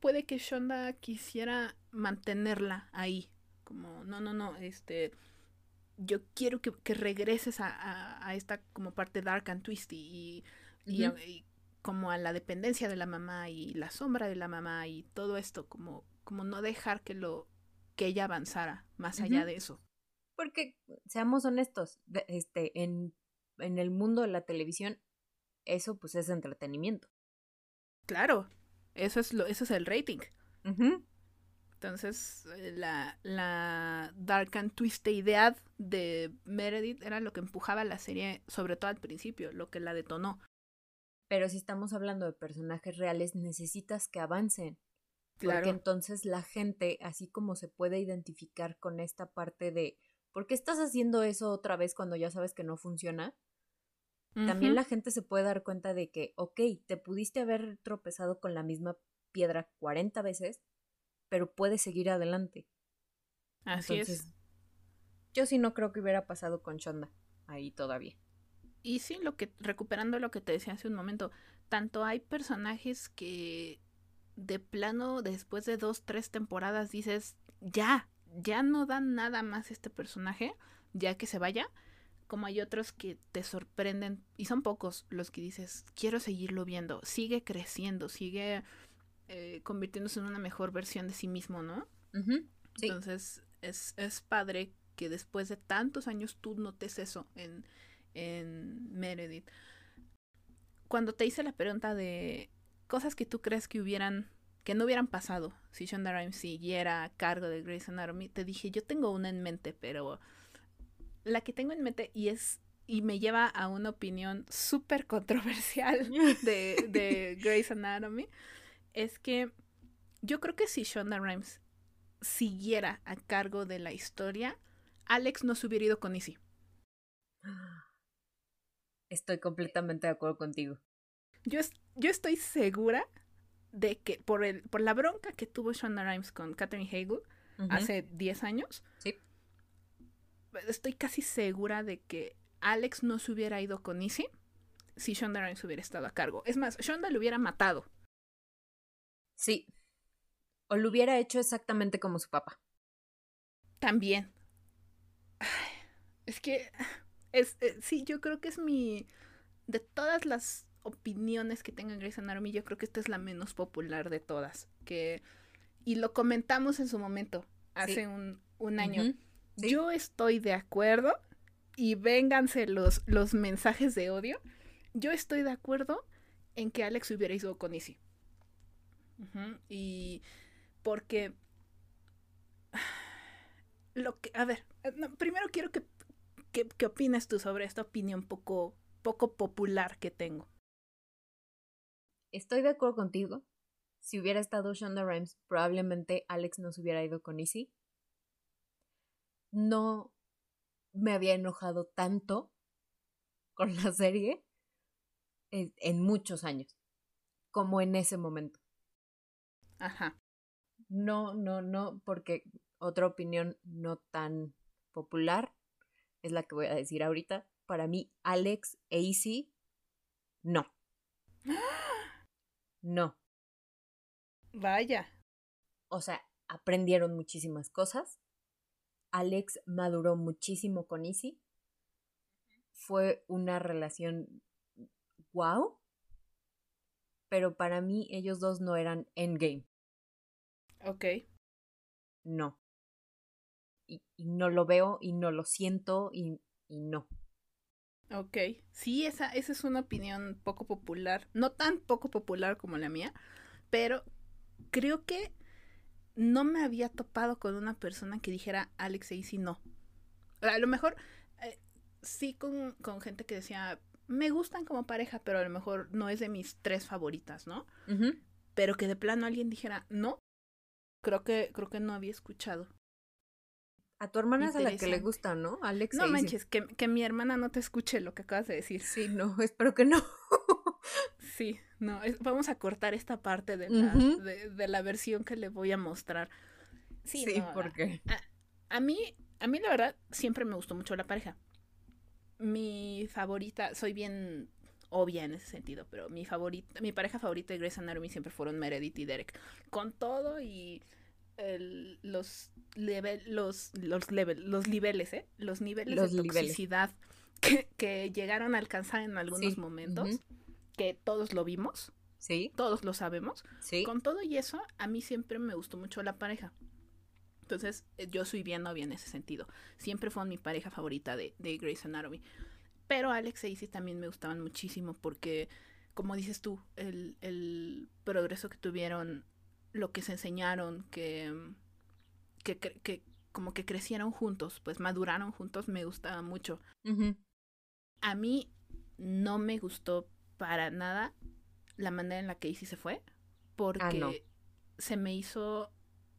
puede que Shonda quisiera mantenerla ahí. Como, no, no, no, este, yo quiero que, que regreses a, a, esta como parte dark and twisty y, y, como a la dependencia de la mamá y la sombra de la mamá y todo esto, como, como no dejar que lo que ella avanzara más allá de eso. Porque, seamos honestos, este, en, en el mundo de la televisión, eso pues es entretenimiento. Claro, eso es lo, eso es el rating. Entonces, eh, la, la dark and twisted idea de Meredith era lo que empujaba la serie, sobre todo al principio, lo que la detonó. Pero si estamos hablando de personajes reales, necesitas que avancen. Claro. Porque entonces la gente, así como se puede identificar con esta parte de ¿por qué estás haciendo eso otra vez cuando ya sabes que no funciona? También la gente se puede dar cuenta de que, ok, te pudiste haber tropezado con la misma piedra 40 veces, pero puedes seguir adelante. Así es. Yo sí no creo que hubiera pasado con Shonda ahí todavía. Y sí, lo que, recuperando lo que te decía hace un momento, tanto hay personajes que de plano después de dos, tres temporadas dices, ya, ya no dan nada más este personaje, ya que se vaya, como hay otros que te sorprenden, y son pocos los que dices, quiero seguirlo viendo, sigue creciendo, sigue eh, convirtiéndose en una mejor versión de sí mismo, ¿no? Entonces es, es padre que después de tantos años tú notes eso en, en Meredith. Cuando te hice la pregunta de cosas que tú crees que hubieran que no hubieran pasado si Shonda Rhimes siguiera a cargo de Grey's Anatomy, te dije, yo tengo una en mente, pero la que tengo en mente y es y me lleva a una opinión súper controversial de, de Grey's Anatomy, es que yo creo que si Shonda Rhimes siguiera a cargo de la historia, Alex no se hubiera ido con Izzy. Estoy completamente de acuerdo contigo. Yo, yo estoy segura de que por, el, por la bronca que tuvo Shonda Rhimes con Catherine Hagel hace 10 años, sí. Estoy casi segura de que Alex no se hubiera ido con Izzy si Shonda Rhimes hubiera estado a cargo. Es más, Shonda lo hubiera matado. Sí. O lo hubiera hecho exactamente como su papá. También. es que es, eh, sí, yo creo que es mi de todas las opiniones que tenga Grey's Anatomy, yo creo que esta es la menos popular de todas, que y lo comentamos en su momento, hace un, un, año. Yo estoy de acuerdo y vénganse los, los mensajes de odio. Yo estoy de acuerdo en que Alex hubiera ido con Izzy. Y porque lo que, a ver, eh, primero quiero que, que, que opines tú sobre esta opinión poco, poco popular que tengo. Estoy de acuerdo contigo. Si hubiera estado Shonda Rhimes, probablemente Alex no se hubiera ido con Izzy. No me había enojado tanto con la serie en, muchos años como en ese momento. Ajá. No, no, no, porque otra opinión no tan popular es la que voy a decir ahorita. Para mí, Alex e Izzy, no. No. Vaya. O sea, aprendieron muchísimas cosas. Alex maduró muchísimo con Izzy. Fue una relación wow. Pero para mí ellos dos no eran endgame. Ok. No. Y, no lo veo y no lo siento y, y no. Ok, sí, esa, esa es una opinión poco popular, no tan poco popular como la mía, pero creo que no me había topado con una persona que dijera Alex y no. A lo mejor eh, sí con, con, gente que decía, me gustan como pareja, pero a lo mejor no es de mis tres favoritas, ¿no? Pero que de plano alguien dijera, no, creo que, creo que no había escuchado. A tu hermana es a la que le gusta, ¿no? Alex. No manches, que, que, mi hermana no te escuche lo que acabas de decir. Sí, no, espero que no. Sí, no, vamos a cortar esta parte de la, de, la versión que le voy a mostrar. Sí, sí porque. A, a, mí, a mí la verdad, siempre me gustó mucho la pareja. Mi favorita, soy bien obvia en ese sentido, pero mi favorita, mi pareja favorita de Grey's Anatomy siempre fueron Meredith y Derek. Con todo y los, level, los, los, level, los niveles, ¿eh? Los niveles de toxicidad que, que, llegaron a alcanzar en algunos momentos, que todos lo vimos. Sí. Todos lo sabemos. Con todo y eso, a mí siempre me gustó mucho la pareja. Entonces, eh, yo soy bien novia en ese sentido. Siempre fue mi pareja favorita de, de Grey's Anatomy. Pero Alex e Izzy también me gustaban muchísimo porque, como dices tú, el, el progreso que tuvieron lo que se enseñaron, que, que, que, como que crecieron juntos, pues maduraron juntos, me gustaba mucho. A mí no me gustó para nada la manera en la que Izzy se fue, porque ah, se me hizo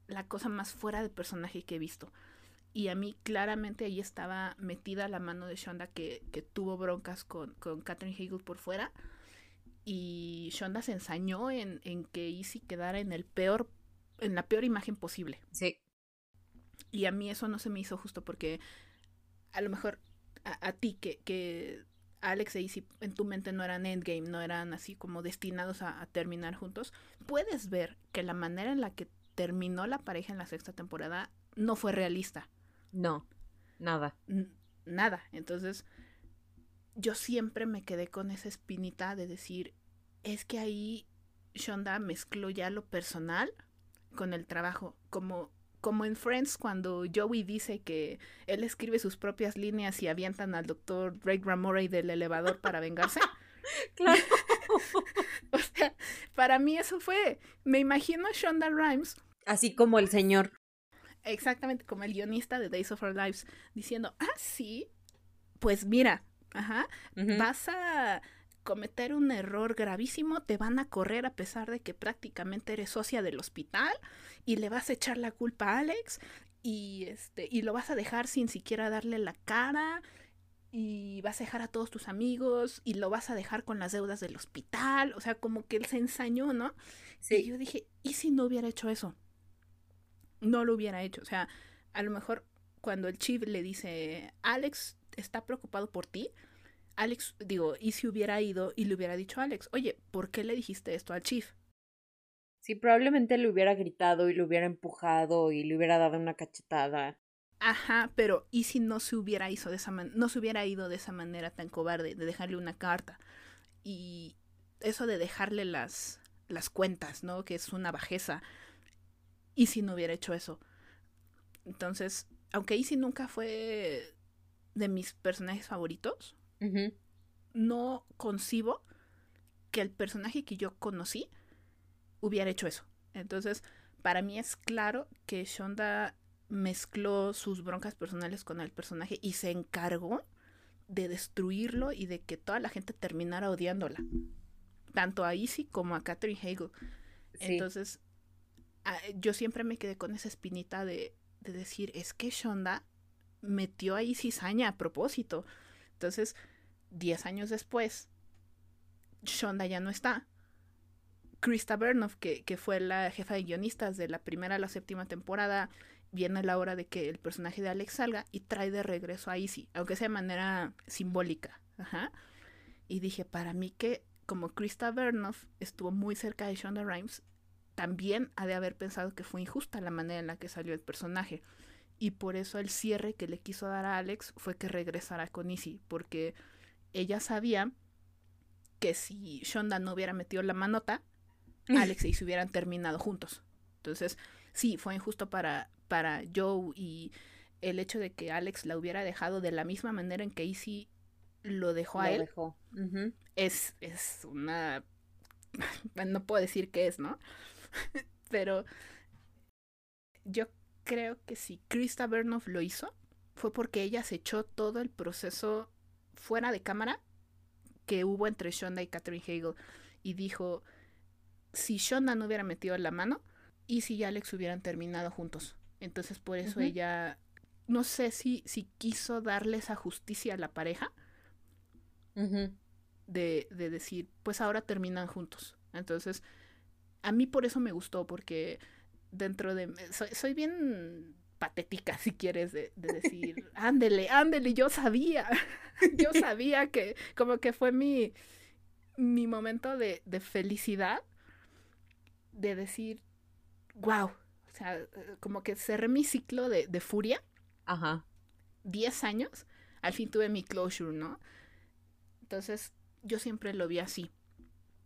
la cosa más fuera de personaje que he visto. Y a mí claramente ahí estaba metida la mano de Shonda que, que tuvo broncas con, con Catherine Hagel por fuera y Shonda se ensañó en, en que Izzy quedara en el peor, en la peor imagen posible. Sí. Y a mí eso no se me hizo justo porque a lo mejor a, ti que, que Alex e Izzy en tu mente no eran endgame, no eran así como destinados a, terminar juntos, puedes ver que la manera en la que terminó la pareja en la sexta temporada no fue realista. No, nada. nada. Entonces, yo siempre me quedé con esa espinita de decir, es que ahí Shonda mezcló ya lo personal con el trabajo, como como en Friends cuando Joey dice que él escribe sus propias líneas y avientan al doctor Ray Ramorey del elevador para vengarse. claro. sea, para mí eso fue. Me imagino a Shonda Rhimes. Así como el señor. Exactamente, como el guionista de Days of Our Lives, diciendo, ah, sí, pues mira, ajá, vas a cometer un error gravísimo, te van a correr a pesar de que prácticamente eres socia del hospital y le vas a echar la culpa a Alex y este y lo vas a dejar sin siquiera darle la cara y vas a dejar a todos tus amigos y lo vas a dejar con las deudas del hospital, o sea, como que él se ensañó, ¿no? Sí. Y yo dije, ¿y si no hubiera hecho eso? No lo hubiera hecho, o sea, a lo mejor cuando el chief le dice, Alex está preocupado por ti, Alex, digo, ¿y si hubiera ido y le hubiera dicho a Alex, oye, ¿por qué le dijiste esto al chief? Sí, probablemente le hubiera gritado y le hubiera empujado y le hubiera dado una cachetada. Ajá, pero ¿y si no se hubiera hizo de esa no se hubiera ido de esa manera tan cobarde de dejarle una carta? Y eso de dejarle las las cuentas, ¿no? Que es una bajeza. ¿Y si no hubiera hecho eso? Entonces, aunque Easy nunca fue de mis personajes favoritos, no concibo que el personaje que yo conocí hubiera hecho eso. Entonces, para mí es claro que Shonda mezcló sus broncas personales con el personaje y se encargó de destruirlo y de que toda la gente terminara odiándola. Tanto a Izzy como a Catherine Hagel. Entonces, yo siempre me quedé con esa espinita de, de decir, es que Shonda metió a cizaña a propósito. Entonces, 10 años después, Shonda ya no está. Krista Bernoff, que, que, fue la jefa de guionistas de la primera a la séptima temporada, viene la hora de que el personaje de Alex salga y trae de regreso a Izzy, aunque sea de manera simbólica. Ajá. Y dije, para mí que como Krista Bernoff estuvo muy cerca de Shonda Rhimes, también ha de haber pensado que fue injusta la manera en la que salió el personaje y por eso el cierre que le quiso dar a Alex fue que regresara con Izzy, porque ella sabía que si Shonda no hubiera metido la manota, Alex y Izzy hubieran terminado juntos. Entonces, sí, fue injusto para, para Joe y el hecho de que Alex la hubiera dejado de la misma manera en que Izzy lo dejó a él. es, es una... no puedo decir qué es, ¿no? Pero yo creo que si Krista Bernoff lo hizo, fue porque ella se echó todo el proceso fuera de cámara que hubo entre Shonda y Catherine Hagel y dijo, si Shonda no hubiera metido la mano y si Alex hubieran terminado juntos. Entonces por eso ella, no sé si, si quiso darle esa justicia a la pareja de, de decir, pues ahora terminan juntos. Entonces, a mí por eso me gustó, porque dentro de... Soy, soy bien patética, si quieres, de, decir, ándele, ándele, yo sabía, yo sabía que como que fue mi, mi momento de, de felicidad, de decir, wow, o sea, como que cerré mi ciclo de, de furia. Ajá. Diez años, al fin tuve mi closure, ¿no? Entonces, yo siempre lo vi así,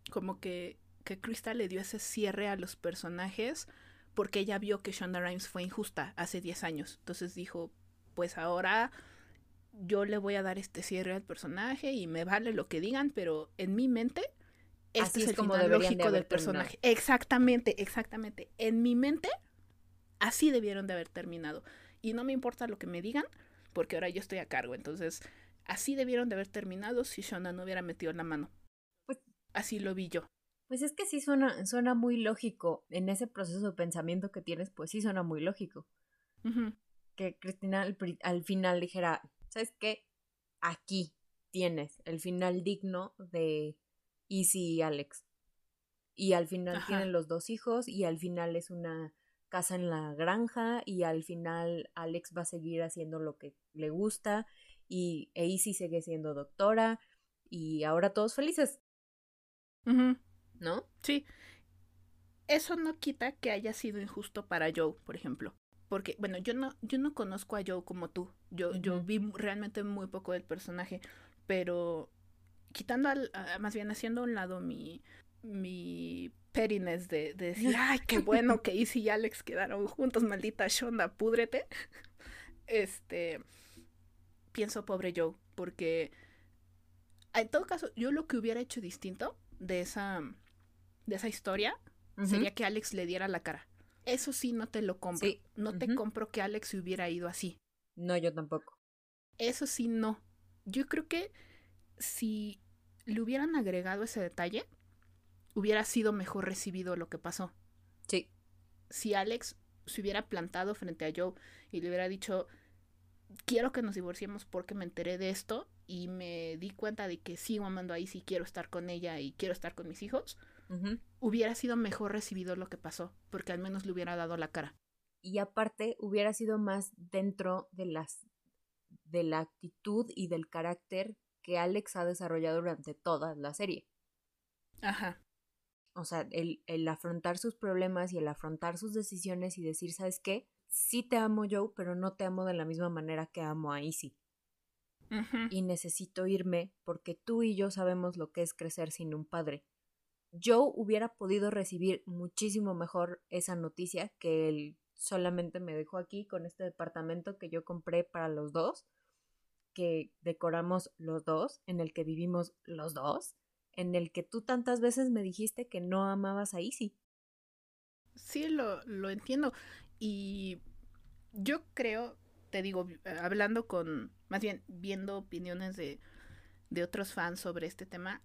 como que, que Krista le dio ese cierre a los personajes, porque ella vio que Shonda Rhimes fue injusta hace 10 años. Entonces dijo, pues ahora yo le voy a dar este cierre al personaje y me vale lo que digan, pero en mi mente este es, el como final lógico del personaje. Exactamente, exactamente. En mi mente así debieron de haber terminado. Y no me importa lo que me digan, porque ahora yo estoy a cargo. Entonces, así debieron de haber terminado si Shonda no hubiera metido la mano. Pues, así lo vi yo. Pues es que sí suena, suena muy lógico. En ese proceso de pensamiento que tienes, pues sí suena muy lógico. Que Cristina al, final dijera, ¿sabes qué? Aquí tienes el final digno de Easy y Alex. Y al final tienen los dos hijos y al final es una casa en la granja y al final Alex va a seguir haciendo lo que le gusta y Easy sigue siendo doctora y ahora todos felices. ¿No? Sí. Eso no quita que haya sido injusto para Joe, por ejemplo. Porque, bueno, yo no, yo no conozco a Joe como tú. Yo, yo vi realmente muy poco del personaje. Pero quitando al, más bien haciendo a un lado mi, mi pettiness de, de decir, ay, qué bueno que Izzy y Alex quedaron juntos, maldita Shonda, púdrete. Este, pienso pobre Joe, porque en todo caso, yo lo que hubiera hecho distinto de esa de esa historia sería que Alex le diera la cara. Eso sí no te lo compro. No te compro que Alex se hubiera ido así. No, yo tampoco. Eso sí no. Yo creo que si le hubieran agregado ese detalle, hubiera sido mejor recibido lo que pasó. Sí. Si Alex se hubiera plantado frente a Joe y le hubiera dicho, quiero que nos divorciemos porque me enteré de esto y me di cuenta de que sigo amando a Izzy, quiero estar con ella y quiero estar con mis hijos, hubiera sido mejor recibido lo que pasó, porque al menos le hubiera dado la cara. Y aparte, hubiera sido más dentro de las de la actitud y del carácter que Alex ha desarrollado durante toda la serie. Ajá. O sea, el, el afrontar sus problemas y el afrontar sus decisiones y decir, ¿sabes qué? Sí te amo Joe, pero no te amo de la misma manera que amo a Izzy. Y necesito irme porque tú y yo sabemos lo que es crecer sin un padre. Joe hubiera podido recibir muchísimo mejor esa noticia que él solamente me dejó aquí con este departamento que yo compré para los dos, que decoramos los dos, en el que vivimos los dos, en el que tú tantas veces me dijiste que no amabas a Izzy. Sí, lo, lo entiendo. Y yo creo, te digo, hablando con, más bien viendo opiniones de, de otros fans sobre este tema,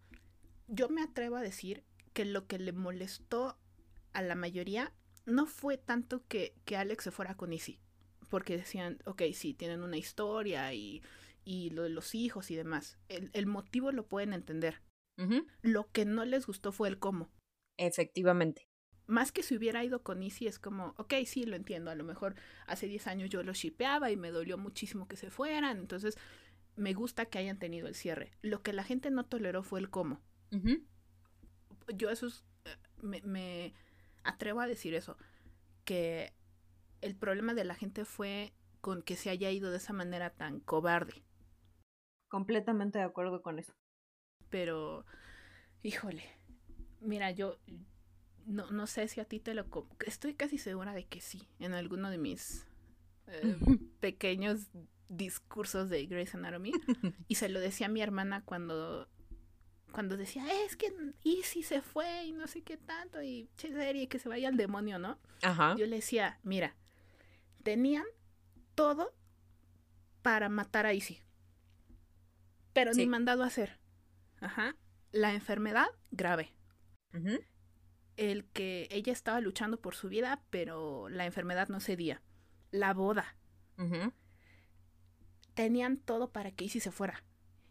yo me atrevo a decir que lo que le molestó a la mayoría no fue tanto que, que Alex se fuera con Izzy, porque decían, ok, sí, tienen una historia y, y lo de los hijos y demás. El, el motivo lo pueden entender. Lo que no les gustó fue el cómo. Efectivamente. Más que si hubiera ido con Izzy es como, ok, sí, lo entiendo, a lo mejor hace 10 años yo lo shipeaba y me dolió muchísimo que se fueran, entonces me gusta que hayan tenido el cierre. Lo que la gente no toleró fue el cómo yo eso es, eh, me, atrevo a decir eso, que el problema de la gente fue con que se haya ido de esa manera tan cobarde. Completamente de acuerdo con eso. Pero, híjole, mira, yo no, no sé si a ti te lo... Estoy casi segura de que sí, en alguno de mis eh, pequeños discursos de Grey's Anatomy. y se lo decía a mi hermana cuando cuando decía, es que Easy se fue y no sé qué tanto, y che serie, que se vaya al demonio, ¿no? Ajá. Yo le decía, mira, tenían todo para matar a Easy, pero ni mandado a hacer. Ajá. La enfermedad grave. El que ella estaba luchando por su vida, pero la enfermedad no cedía. La boda. Tenían todo para que Easy se fuera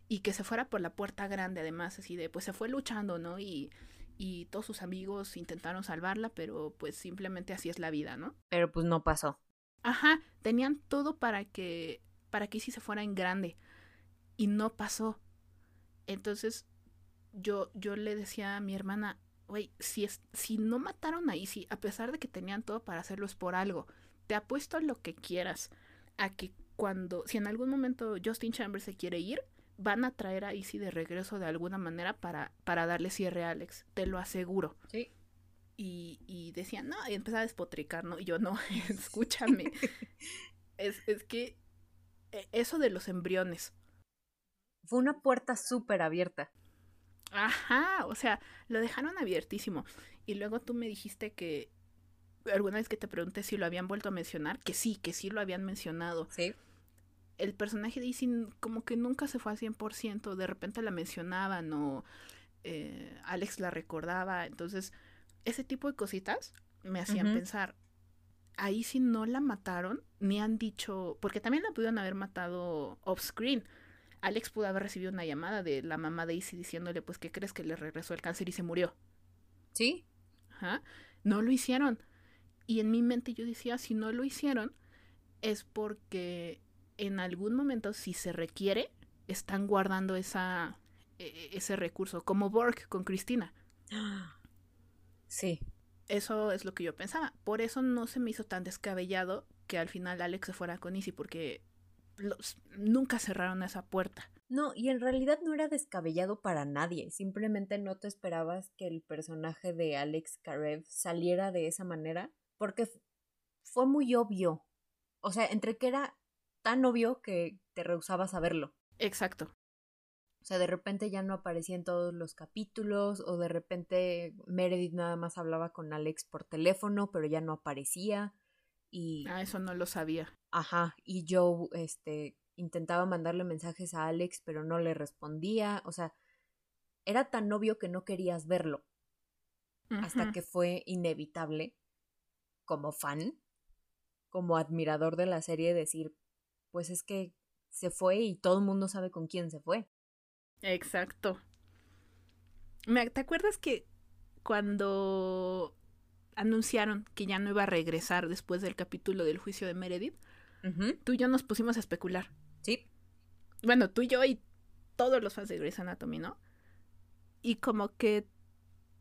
y que se fuera por la puerta grande además, así de, pues se fue luchando, ¿no? Y, y todos sus amigos intentaron salvarla, pero pues simplemente así es la vida, ¿no? Pero pues no pasó. Ajá, tenían todo para que, para que sí se fuera en grande y no pasó. Entonces yo, yo le decía a mi hermana, güey, si, es, si no mataron a Izzy, a pesar de que tenían todo para hacerlo, es por algo. Te apuesto lo que quieras a que cuando, si en algún momento Justin Chambers se quiere ir, van a traer a Izzy de regreso de alguna manera para, para darle cierre a Alex, te lo aseguro. Sí. Y, y decían, no, y empezaba a despotricar, ¿no? Y yo, no, escúchame. es, es que e, eso de los embriones. Fue una puerta súper abierta. Ajá, o sea, lo dejaron abiertísimo. Y luego tú me dijiste que alguna vez que te pregunté si lo habían vuelto a mencionar, que sí, que sí lo habían mencionado. Sí el personaje de Izzy como que nunca se fue al 100%, de repente la mencionaban o eh, Alex la recordaba, entonces ese tipo de cositas me hacían pensar, a Izzy no la mataron, ni han dicho, porque también la pudieron haber matado off screen. Alex pudo haber recibido una llamada de la mamá de Izzy diciéndole, pues, ¿qué crees que le regresó el cáncer y se murió? Sí. Ajá. No lo hicieron. Y en mi mente yo decía, si no lo hicieron, es porque en algún momento, si se requiere, están guardando esa, e, e, ese recurso, como Borg con Cristina. Sí. Eso es lo que yo pensaba. Por eso no se me hizo tan descabellado que al final Alex se fuera con Izzy, porque los, nunca cerraron esa puerta. No, y en realidad no era descabellado para nadie. Simplemente no te esperabas que el personaje de Alex Karev saliera de esa manera, porque fue muy obvio. O sea, entre que era tan obvio que te rehusabas a verlo. Exacto. O sea, de repente ya no aparecía en todos los capítulos o de repente Meredith nada más hablaba con Alex por teléfono, pero ya no aparecía y Ah, eso no lo sabía. ajá, y Joe este intentaba mandarle mensajes a Alex, pero no le respondía, o sea, era tan obvio que no querías verlo hasta que fue inevitable como fan, como admirador de la serie decir, pues es que se fue y todo el mundo sabe con quién se fue. Exacto. Me- ¿Te acuerdas que cuando anunciaron que ya no iba a regresar después del capítulo del juicio de Meredith, tú y yo nos pusimos a especular? Sí, Bueno, tú y yo y todos los fans de Grey's Anatomy, ¿no? Y como que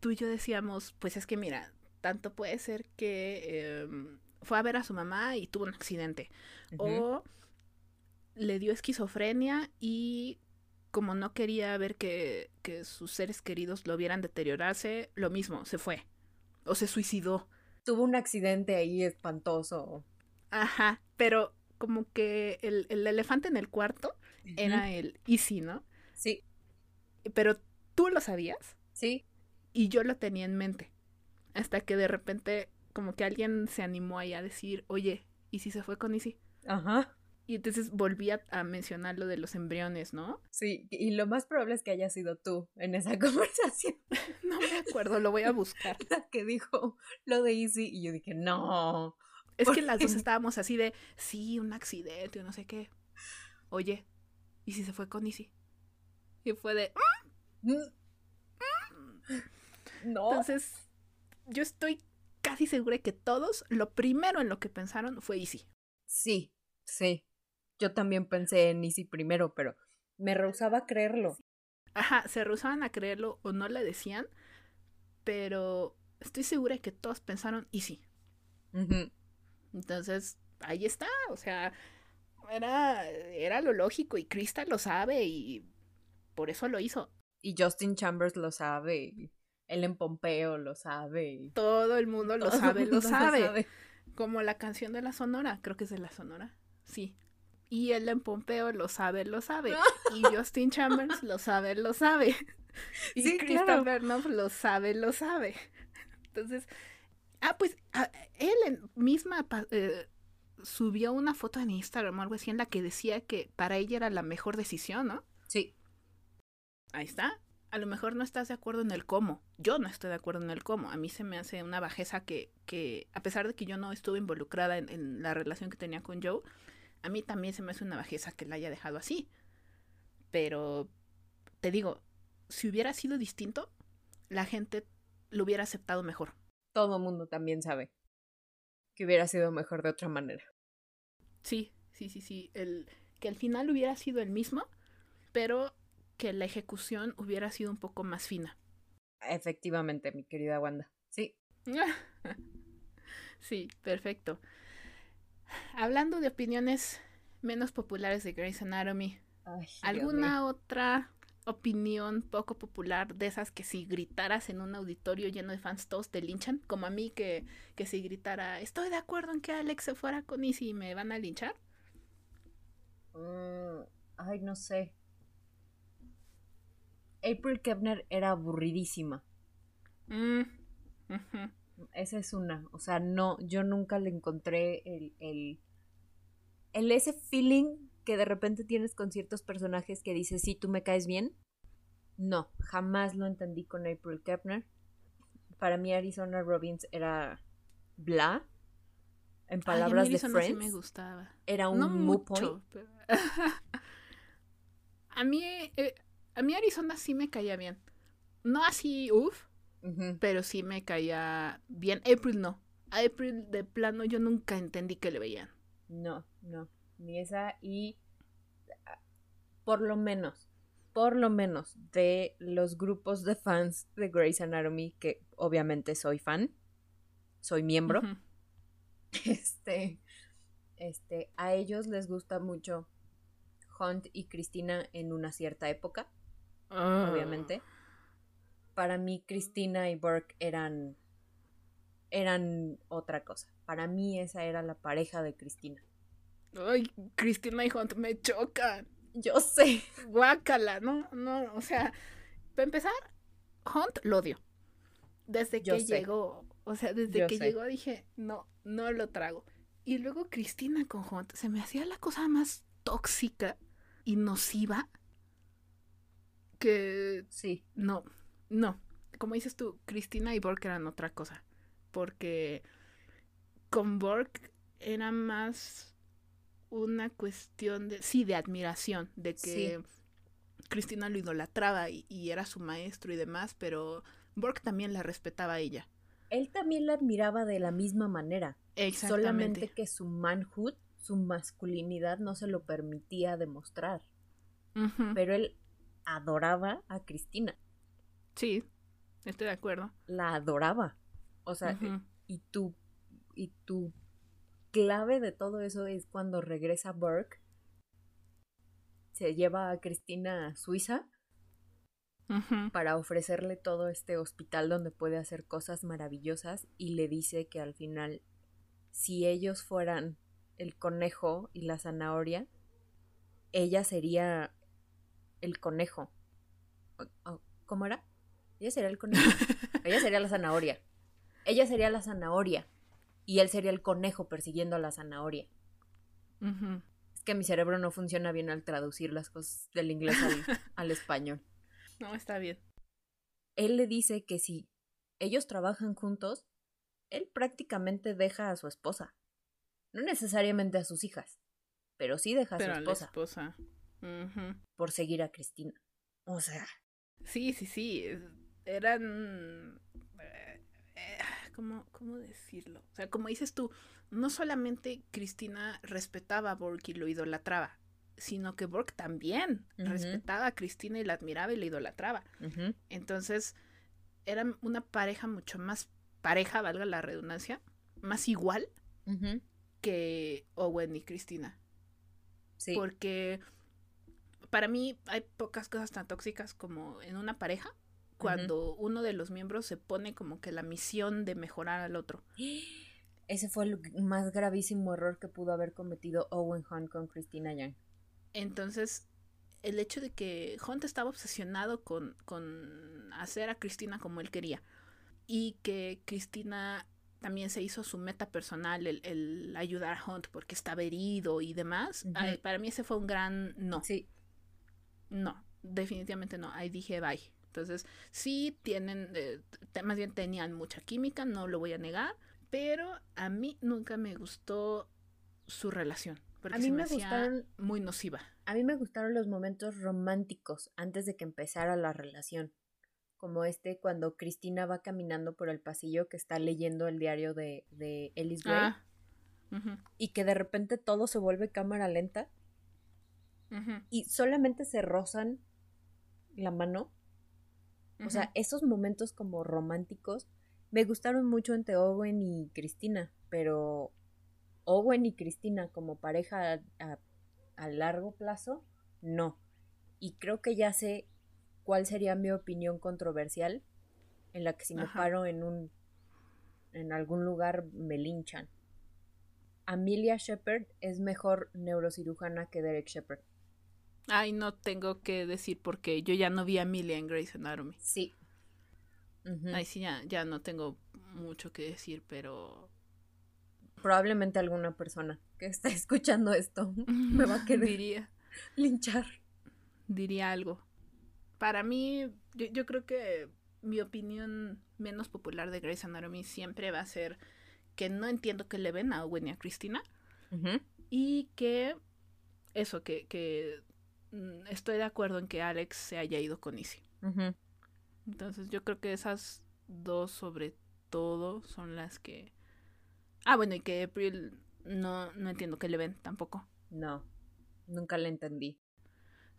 tú y yo decíamos, pues es que mira, tanto puede ser que em, fue a ver a su mamá y tuvo un accidente. O le dio esquizofrenia y como no quería ver que, que sus seres queridos lo vieran deteriorarse, lo mismo, se fue. O se suicidó. tuvo un accidente ahí espantoso. Ajá, pero como que el, el elefante en el cuarto era el Easy, ¿no? Sí, Pero tú lo sabías sí, y yo lo tenía en mente. Hasta que de repente como que alguien se animó ahí a decir, oye, ¿y si se fue con Easy? ajá, Y entonces volví a, a mencionar lo de los embriones, ¿no? sí, y lo más probable es que haya sido tú en esa conversación No me acuerdo, lo voy a buscar. la que dijo lo de Easy y yo dije, no. Es ¿Por que las dos estábamos así de, sí, un accidente, no sé qué. Oye, ¿y si se fue con Easy? Y fue de, Mm. No. entonces, yo estoy casi segura de que todos, lo primero en lo que pensaron fue Easy. Sí, sí. Yo también pensé en Easy primero, pero me rehusaba a creerlo. Ajá, se rehusaban a creerlo o no le decían, pero estoy segura de que todos pensaron Easy. Entonces, ahí está, o sea, era, era lo lógico y Krista lo sabe y por eso lo hizo. Y Justin Chambers lo sabe, y Ellen Pompeo lo sabe. Todo el mundo lo todo el sabe, lo mundo sabe. Como la canción de la Sonora, creo que es de la Sonora, sí. Y Ellen Pompeo lo sabe, lo sabe. Y Justin Chambers lo sabe, lo sabe. Y Sí, Krista claro. Lo sabe, lo sabe. Entonces, ah, pues ah, Ellen misma pa- eh, subió una foto en Instagram o algo así en la que decía que para ella era la mejor decisión, ¿no? Sí, Ahí está. A lo mejor no estás de acuerdo en el cómo. Yo no estoy de acuerdo en el cómo. A mí se me hace una bajeza que, que a pesar de que yo no estuve involucrada en, en la relación que tenía con Joe, a mí también se me hace una bajeza que la haya dejado así. Pero, te digo, si hubiera sido distinto, la gente lo hubiera aceptado mejor. todo mundo también sabe que hubiera sido mejor de otra manera. Sí, sí, sí, sí. El, que al final hubiera sido el mismo, pero que la ejecución hubiera sido un poco más fina. Efectivamente, mi querida Wanda. Sí. Sí, perfecto. Hablando de opiniones menos populares de Grey's Anatomy, Ay, ¿alguna otra opinión poco popular de esas que si gritaras en un auditorio lleno de fans todos te linchan? Como a mí que, que si gritara, estoy de acuerdo en que Alex se fuera con Izzy y me van a linchar. Mm, ay, no sé. April Kepner era aburridísima. Mm, ujú. Esa es una. O sea, no, yo nunca le encontré el, el, el ese feeling que de repente tienes con ciertos personajes que dices, sí, tú me caes bien. No, jamás lo entendí con April Kepner. Para mí Arizona Robbins era bla. En Ay, a mí palabras de Arizona sí Friends, me gustaba. era un no mucho, point. pero- a mí eh, a mí Arizona sí me caía bien. No así, uff, Pero sí me caía bien. April no. A April de plano yo nunca entendí que le veían. No, no, ni esa y ah, por lo menos, por lo menos de los grupos de fans de Grey's Anatomy, que obviamente soy fan, soy miembro, este, este, a ellos les gusta mucho Hunt y Cristina en una cierta época, Ah. obviamente. Para mí Cristina y Burke eran eran otra cosa. Para mí esa era la pareja de Cristina. Ay, Cristina y Hunt me chocan. Yo sé. Guácala, no, no, o sea, para empezar, Hunt lo odio. Desde que llegó, o sea, desde que llegó dije, no, no lo trago. Y luego Cristina con Hunt, se me hacía la cosa más tóxica y nociva que... Sí. No, no. Como dices tú, Cristina y Borg eran otra cosa. Porque con Borg era más una cuestión de, sí, de admiración, de que Cristina lo idolatraba y, era su maestro y demás, pero Borg también la respetaba a ella. Él también la admiraba de la misma manera. Solamente que su manhood, su masculinidad no se lo permitía demostrar. Pero él adoraba a Cristina. Sí, estoy de acuerdo. La adoraba. O sea, y tu y tu clave de todo eso es cuando regresa Burke, se lleva a Cristina a Suiza para ofrecerle todo este hospital donde puede hacer cosas maravillosas y le dice que al final, si ellos fueran el conejo y la zanahoria, ella sería el conejo. ¿Cómo era? Ella sería el conejo. ella sería la zanahoria. Ella sería la zanahoria y él sería el conejo persiguiendo a la zanahoria. Es que mi cerebro no funciona bien al traducir las cosas del inglés al, español. No, está bien. Él le dice que si ellos trabajan juntos, él prácticamente deja a su esposa. No necesariamente a sus hijas, pero sí deja a su esposa. esposa. Por seguir a Cristina. O sea. Sí, sí, sí. Eran ¿cómo, decirlo? O sea, como dices tú, no solamente Cristina respetaba a Borg y lo idolatraba, sino que Borg también respetaba a Cristina y la admiraba y la idolatraba. Entonces, eran una pareja mucho más pareja, valga la redundancia, más igual que Owen y Cristina. Sí. Porque para mí hay pocas cosas tan tóxicas como en una pareja cuando uno de los miembros se pone como que la misión de mejorar al otro. Ese fue el más gravísimo error que pudo haber cometido Owen Hunt con Christina Young. Entonces, el hecho de que Hunt estaba obsesionado con, con hacer a Cristina como él quería y que Cristina también se hizo su meta personal el, ayudar a Hunt porque estaba herido y demás, para mí ese fue un gran no. Sí. No, definitivamente no. Ahí dije bye. Entonces, sí tienen, eh, más bien tenían mucha química, no lo voy a negar, pero a mí nunca me gustó su relación. Porque a mí me, gustaron muy nociva. A mí me gustaron los momentos románticos antes de que empezara la relación. Como este cuando Cristina va caminando por el pasillo que está leyendo el diario de, de Ellis Gray. Ah, y que de repente todo se vuelve cámara lenta. Y solamente se rozan la mano o sea, esos momentos como románticos me gustaron mucho entre Owen y Cristina, pero Owen y Cristina como pareja a, largo plazo, no. Y creo que ya sé cuál sería mi opinión controversial en la que si me paro en un en algún lugar me linchan. Amelia Shepard es mejor neurocirujana que Derek Shepard. Ay, no tengo que decir porque yo ya no vi a Emilia en Grey's Anatomy. Sí. Ay, sí, ya, ya no tengo mucho que decir, pero... Probablemente alguna persona que está escuchando esto me va a querer Diría. linchar. Diría algo. Para mí, yo, creo que mi opinión menos popular de Grey's Anatomy siempre va a ser que no entiendo que le ven a Owen y a Cristina. Y que eso, que, que estoy de acuerdo en que Alex se haya ido con Izzy. Entonces yo creo que esas dos sobre todo son las que... Ah, bueno, y que April no, no entiendo que le ven tampoco. No, nunca le entendí.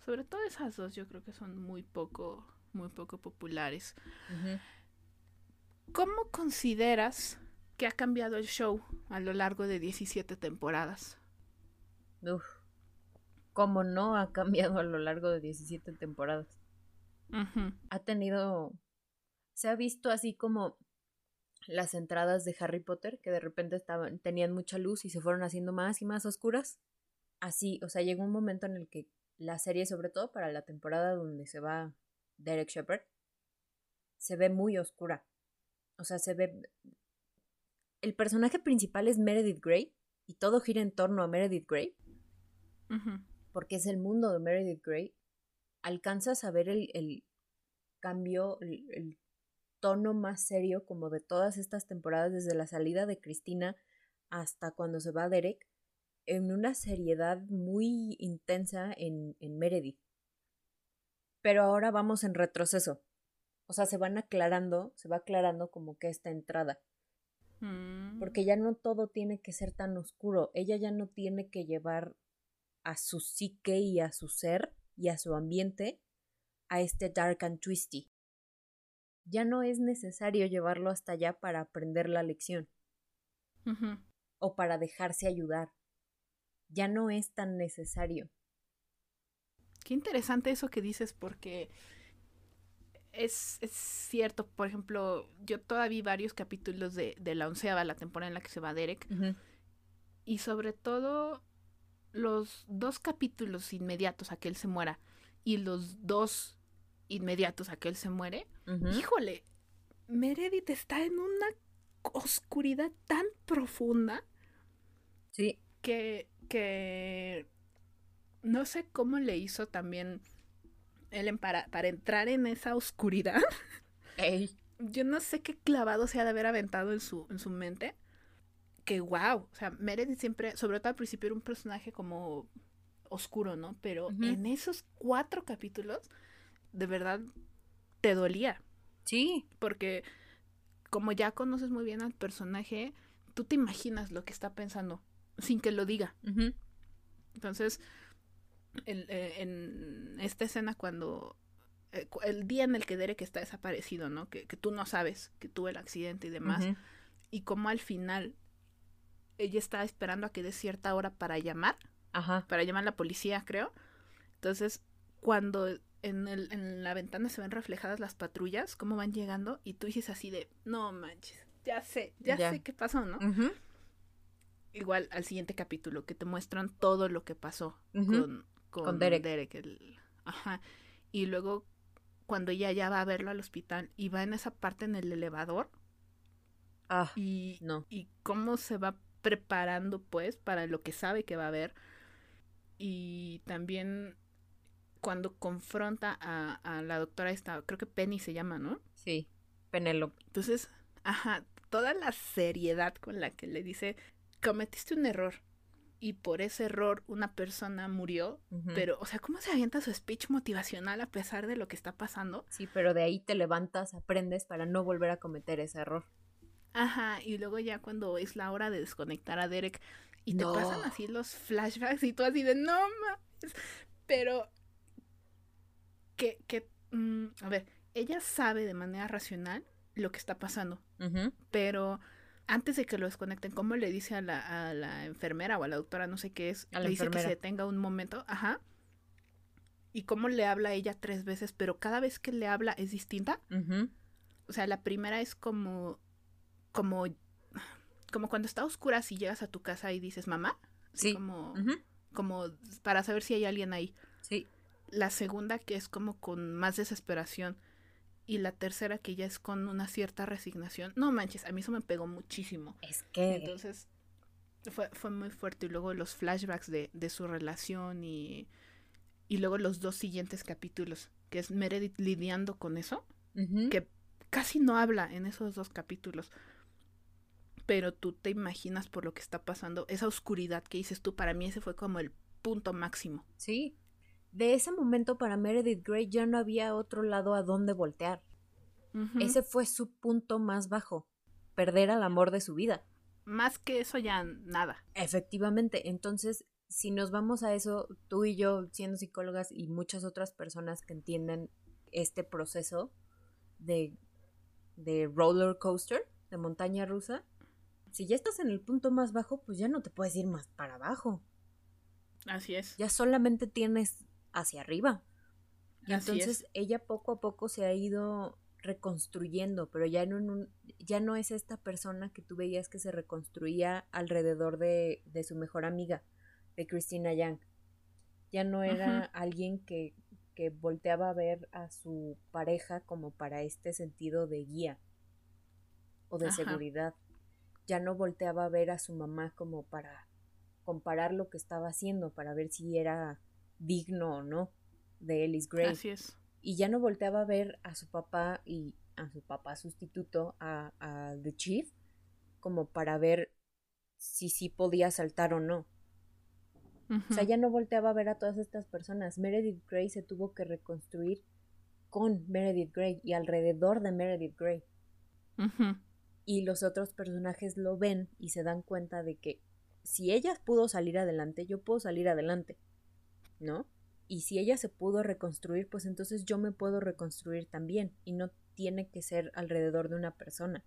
Sobre todo esas dos yo creo que son muy poco, muy poco populares. ¿Cómo consideras que ha cambiado el show a lo largo de 17 temporadas? Uf como no ha cambiado a lo largo de 17 temporadas. Ha tenido, se ha visto así como las entradas de Harry Potter, que de repente estaban, tenían mucha luz y se fueron haciendo más y más oscuras. Así, o sea, llegó un momento en el que la serie, sobre todo para la temporada donde se va Derek Shepard, se ve muy oscura. O sea, se ve... El personaje principal es Meredith Grey y todo gira en torno a Meredith Grey. Porque es el mundo de Meredith Grey. Alcanzas a ver el, el cambio, el, el, tono más serio como de todas estas temporadas, desde la salida de Cristina hasta cuando se va Derek, en una seriedad muy intensa en, en Meredith. Pero ahora vamos en retroceso. O sea, se van aclarando, se va aclarando como que esta entrada. Mm. Porque ya no todo tiene que ser tan oscuro. Ella ya no tiene que llevar a su psique y a su ser y a su ambiente a este dark and twisty. Ya no es necesario llevarlo hasta allá para aprender la lección o para dejarse ayudar. Ya no es tan necesario. Qué interesante eso que dices porque es, es cierto, por ejemplo, yo todavía vi varios capítulos de, de la onceava, la temporada en la que se va Derek, y sobre todo los dos capítulos inmediatos a que él se muera y los dos inmediatos a que él se muere, híjole, Meredith está en una oscuridad tan profunda Sí. que, que no sé cómo le hizo también él en- para, para entrar en esa oscuridad. Ey. Yo no sé qué clavado se ha de haber aventado en su, en su mente. Que wow, o sea, Meredith siempre, sobre todo al principio era un personaje como oscuro, ¿no? Pero en esos cuatro capítulos, de verdad, te dolía. Sí. Porque como ya conoces muy bien al personaje, tú te imaginas lo que está pensando, sin que lo diga. Entonces, el- eh, en esta escena cuando... eh, el día en el que Derek está desaparecido, ¿no? Que, que tú no sabes que tuvo el accidente y demás. Y como al final ella está esperando a que dé cierta hora para llamar, Ajá. para llamar a la policía, creo. Entonces, cuando en, el- en la ventana se ven reflejadas las patrullas, cómo van llegando, y tú dices así de, no manches, ya sé, ya, Ya. sé qué pasó, ¿no? Ujú. Igual al siguiente capítulo, que te muestran todo lo que pasó con, con, Con Derek. el- ajá. Y luego, cuando ella ya va a verlo al hospital y va en esa parte en el elevador, Ah, y, no. y cómo se va preparando pues para lo que sabe que va a haber y también cuando confronta a, a la doctora esta, creo que Penny se llama, ¿no? Sí. Penélope. Entonces, ajá, toda la seriedad con la que le dice, cometiste un error y por ese error una persona murió, pero, o sea, ¿cómo se avienta su speech motivacional a pesar de lo que está pasando? Sí, pero de ahí te levantas, aprendes para no volver a cometer ese error. Ajá, y luego ya cuando es la hora de desconectar a Derek y te No. pasan así los flashbacks y tú así de no mames. Pero que, que mm, a ver, ella sabe de manera racional lo que está pasando, pero antes de que lo desconecten, ¿cómo le dice a la, a la enfermera o a la doctora, no sé qué es? A le dice que se detenga un momento, ajá. Y cómo le habla a ella tres veces, pero cada vez que le habla es distinta. O sea, la primera es como. Como. como cuando está oscura si llegas a tu casa y dices mamá. Sí. Como, como para saber si hay alguien ahí. Sí. La segunda que es como con más desesperación. Y la tercera que ya es con una cierta resignación. No manches, a mí eso me pegó muchísimo. Es que. Entonces, fue, fue muy fuerte. Y luego los flashbacks de, de su relación y. Y luego los dos siguientes capítulos, que es Meredith lidiando con eso que casi no habla en esos dos capítulos. Pero tú te imaginas por lo que está pasando, esa oscuridad que dices tú, para mí ese fue como el punto máximo. Sí. De ese momento para Meredith Grey ya no había otro lado a donde voltear. Ese fue su punto más bajo. Perder al amor de su vida. Más que eso ya nada. Efectivamente. Entonces, si nos vamos a eso, tú y yo, siendo psicólogas y muchas otras personas que entienden este proceso de, de roller coaster, de montaña rusa, si ya estás en el punto más bajo, pues ya no te puedes ir más para abajo. Así es. Ya solamente tienes hacia arriba. Y Así entonces es. ella poco a poco se ha ido reconstruyendo, pero ya no, en un- ya no es esta persona que tú veías que se reconstruía alrededor de, de su mejor amiga, de Christina Young. Ya no era alguien que, que volteaba a ver a su pareja como para este sentido de guía o de seguridad. Ya no volteaba a ver a su mamá como para comparar lo que estaba haciendo, para ver si era digno o no de Ellis Gray. Así es. Y ya no volteaba a ver a su papá y a su papá sustituto, a, a The Chief, como para ver si sí podía saltar o no. O sea, ya no volteaba a ver a todas estas personas. Meredith Grey se tuvo que reconstruir con Meredith Grey y alrededor de Meredith Grey. Y los otros personajes lo ven y se dan cuenta de que si ella pudo salir adelante, yo puedo salir adelante. ¿No? Y si ella se pudo reconstruir, pues entonces yo me puedo reconstruir también. Y no tiene que ser alrededor de una persona.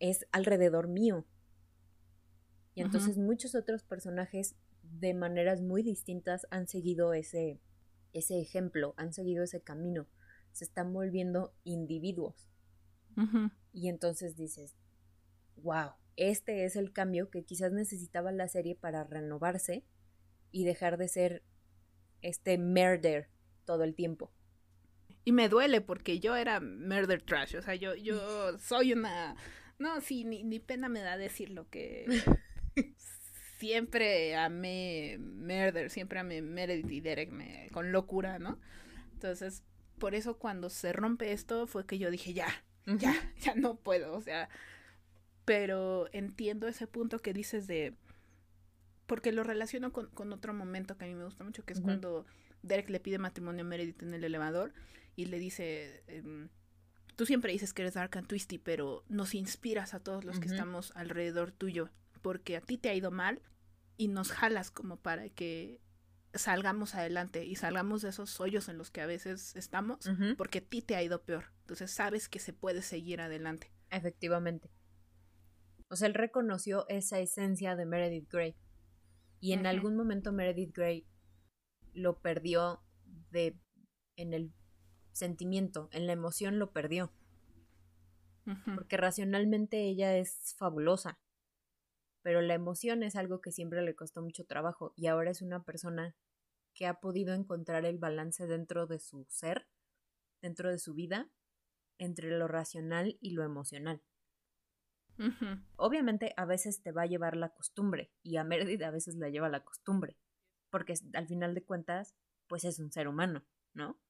Es alrededor mío. Y entonces muchos otros personajes de maneras muy distintas han seguido ese, ese ejemplo, han seguido ese camino, se están volviendo individuos. Y entonces dices, wow, este es el cambio que quizás necesitaba la serie para renovarse y dejar de ser este murder todo el tiempo. Y me duele porque yo era murder trash, o sea, yo, yo soy una... No, sí, ni, ni pena me da decir lo que siempre amé Murder, siempre amé Meredith y Derek me, con locura, ¿no? Entonces, por eso cuando se rompe esto fue que yo dije, ya, ya, ya no puedo, o sea, pero entiendo ese punto que dices de, porque lo relaciono con, con otro momento que a mí me gusta mucho, que es cuando Derek le pide matrimonio a Meredith en el elevador y le dice... Em, tú siempre dices que eres dark and twisty, pero nos inspiras a todos los que estamos alrededor tuyo porque a ti te ha ido mal y nos jalas como para que salgamos adelante y salgamos de esos hoyos en los que a veces estamos porque a ti te ha ido peor. Entonces sabes que se puede seguir adelante. Efectivamente. O sea, él reconoció esa esencia de Meredith Grey. Y en algún momento Meredith Grey lo perdió de en el sentimiento, en la emoción lo perdió. Porque racionalmente ella es fabulosa pero la emoción es algo que siempre le costó mucho trabajo y ahora es una persona que ha podido encontrar el balance dentro de su ser, dentro de su vida, entre lo racional y lo emocional. Obviamente a veces te va a llevar la costumbre y a Meredith a veces la lleva la costumbre, porque al final de cuentas, pues es un ser humano, ¿no?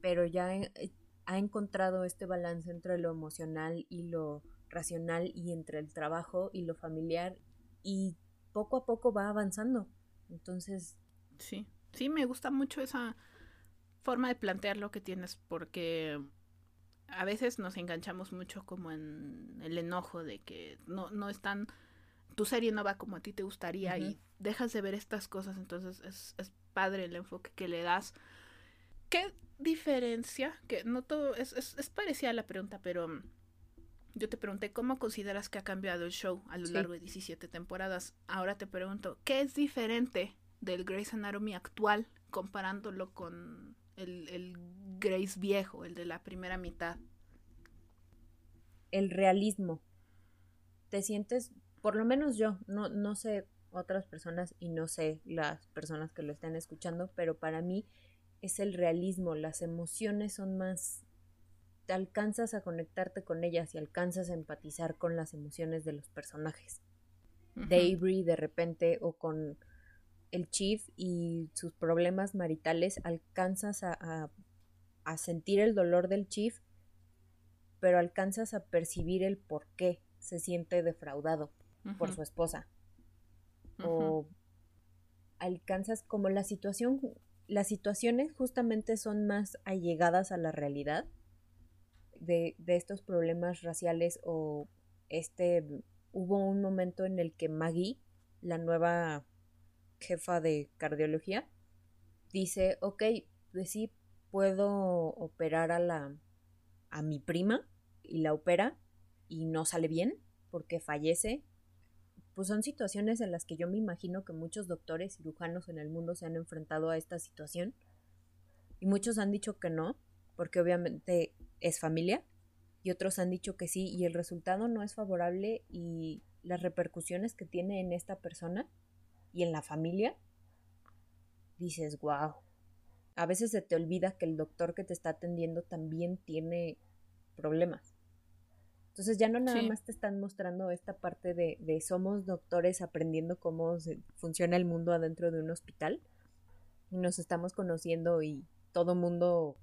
Pero ya ha encontrado este balance entre lo emocional y lo racional y entre el trabajo y lo familiar y poco a poco va avanzando. Entonces... Sí, sí, me gusta mucho esa forma de plantear lo que tienes porque a veces nos enganchamos mucho como en el enojo de que no, no están, tu serie no va como a ti te gustaría y dejas de ver estas cosas, entonces es, es padre el enfoque que le das. ¿Qué diferencia? Que no todo, es, es, es parecida a la pregunta, pero yo te pregunté cómo consideras que ha cambiado el show a lo largo de 17 temporadas. Ahora te pregunto, ¿qué es diferente del Grey's Anatomy actual comparándolo con el, el Grey's viejo, el de la primera mitad? El realismo. Te sientes, por lo menos yo, no, no sé otras personas y no sé las personas que lo están escuchando, pero para mí es el realismo, las emociones son más alcanzas a conectarte con ellas y alcanzas a empatizar con las emociones de los personajes. De de repente o con el chief y sus problemas maritales alcanzas a, a, sentir el dolor del chief, pero alcanzas a percibir el por qué se siente defraudado por su esposa. O alcanzas como la situación, las situaciones justamente son más allegadas a la realidad de, estos problemas raciales o este hubo un momento en el que Maggie, la nueva jefa de cardiología, dice, ok, pues sí, puedo operar a la a mi prima y la opera y no sale bien porque fallece. Pues son situaciones en las que yo me imagino que muchos doctores cirujanos en el mundo se han enfrentado a esta situación y muchos han dicho que no, porque obviamente es familia y otros han dicho que sí y el resultado no es favorable y las repercusiones que tiene en esta persona y en la familia, dices, wow. A veces se te olvida que el doctor que te está atendiendo también tiene problemas. Entonces ya no nada más te están mostrando esta parte de, de somos doctores aprendiendo cómo funciona el mundo adentro de un hospital. Y nos estamos conociendo y todo mundo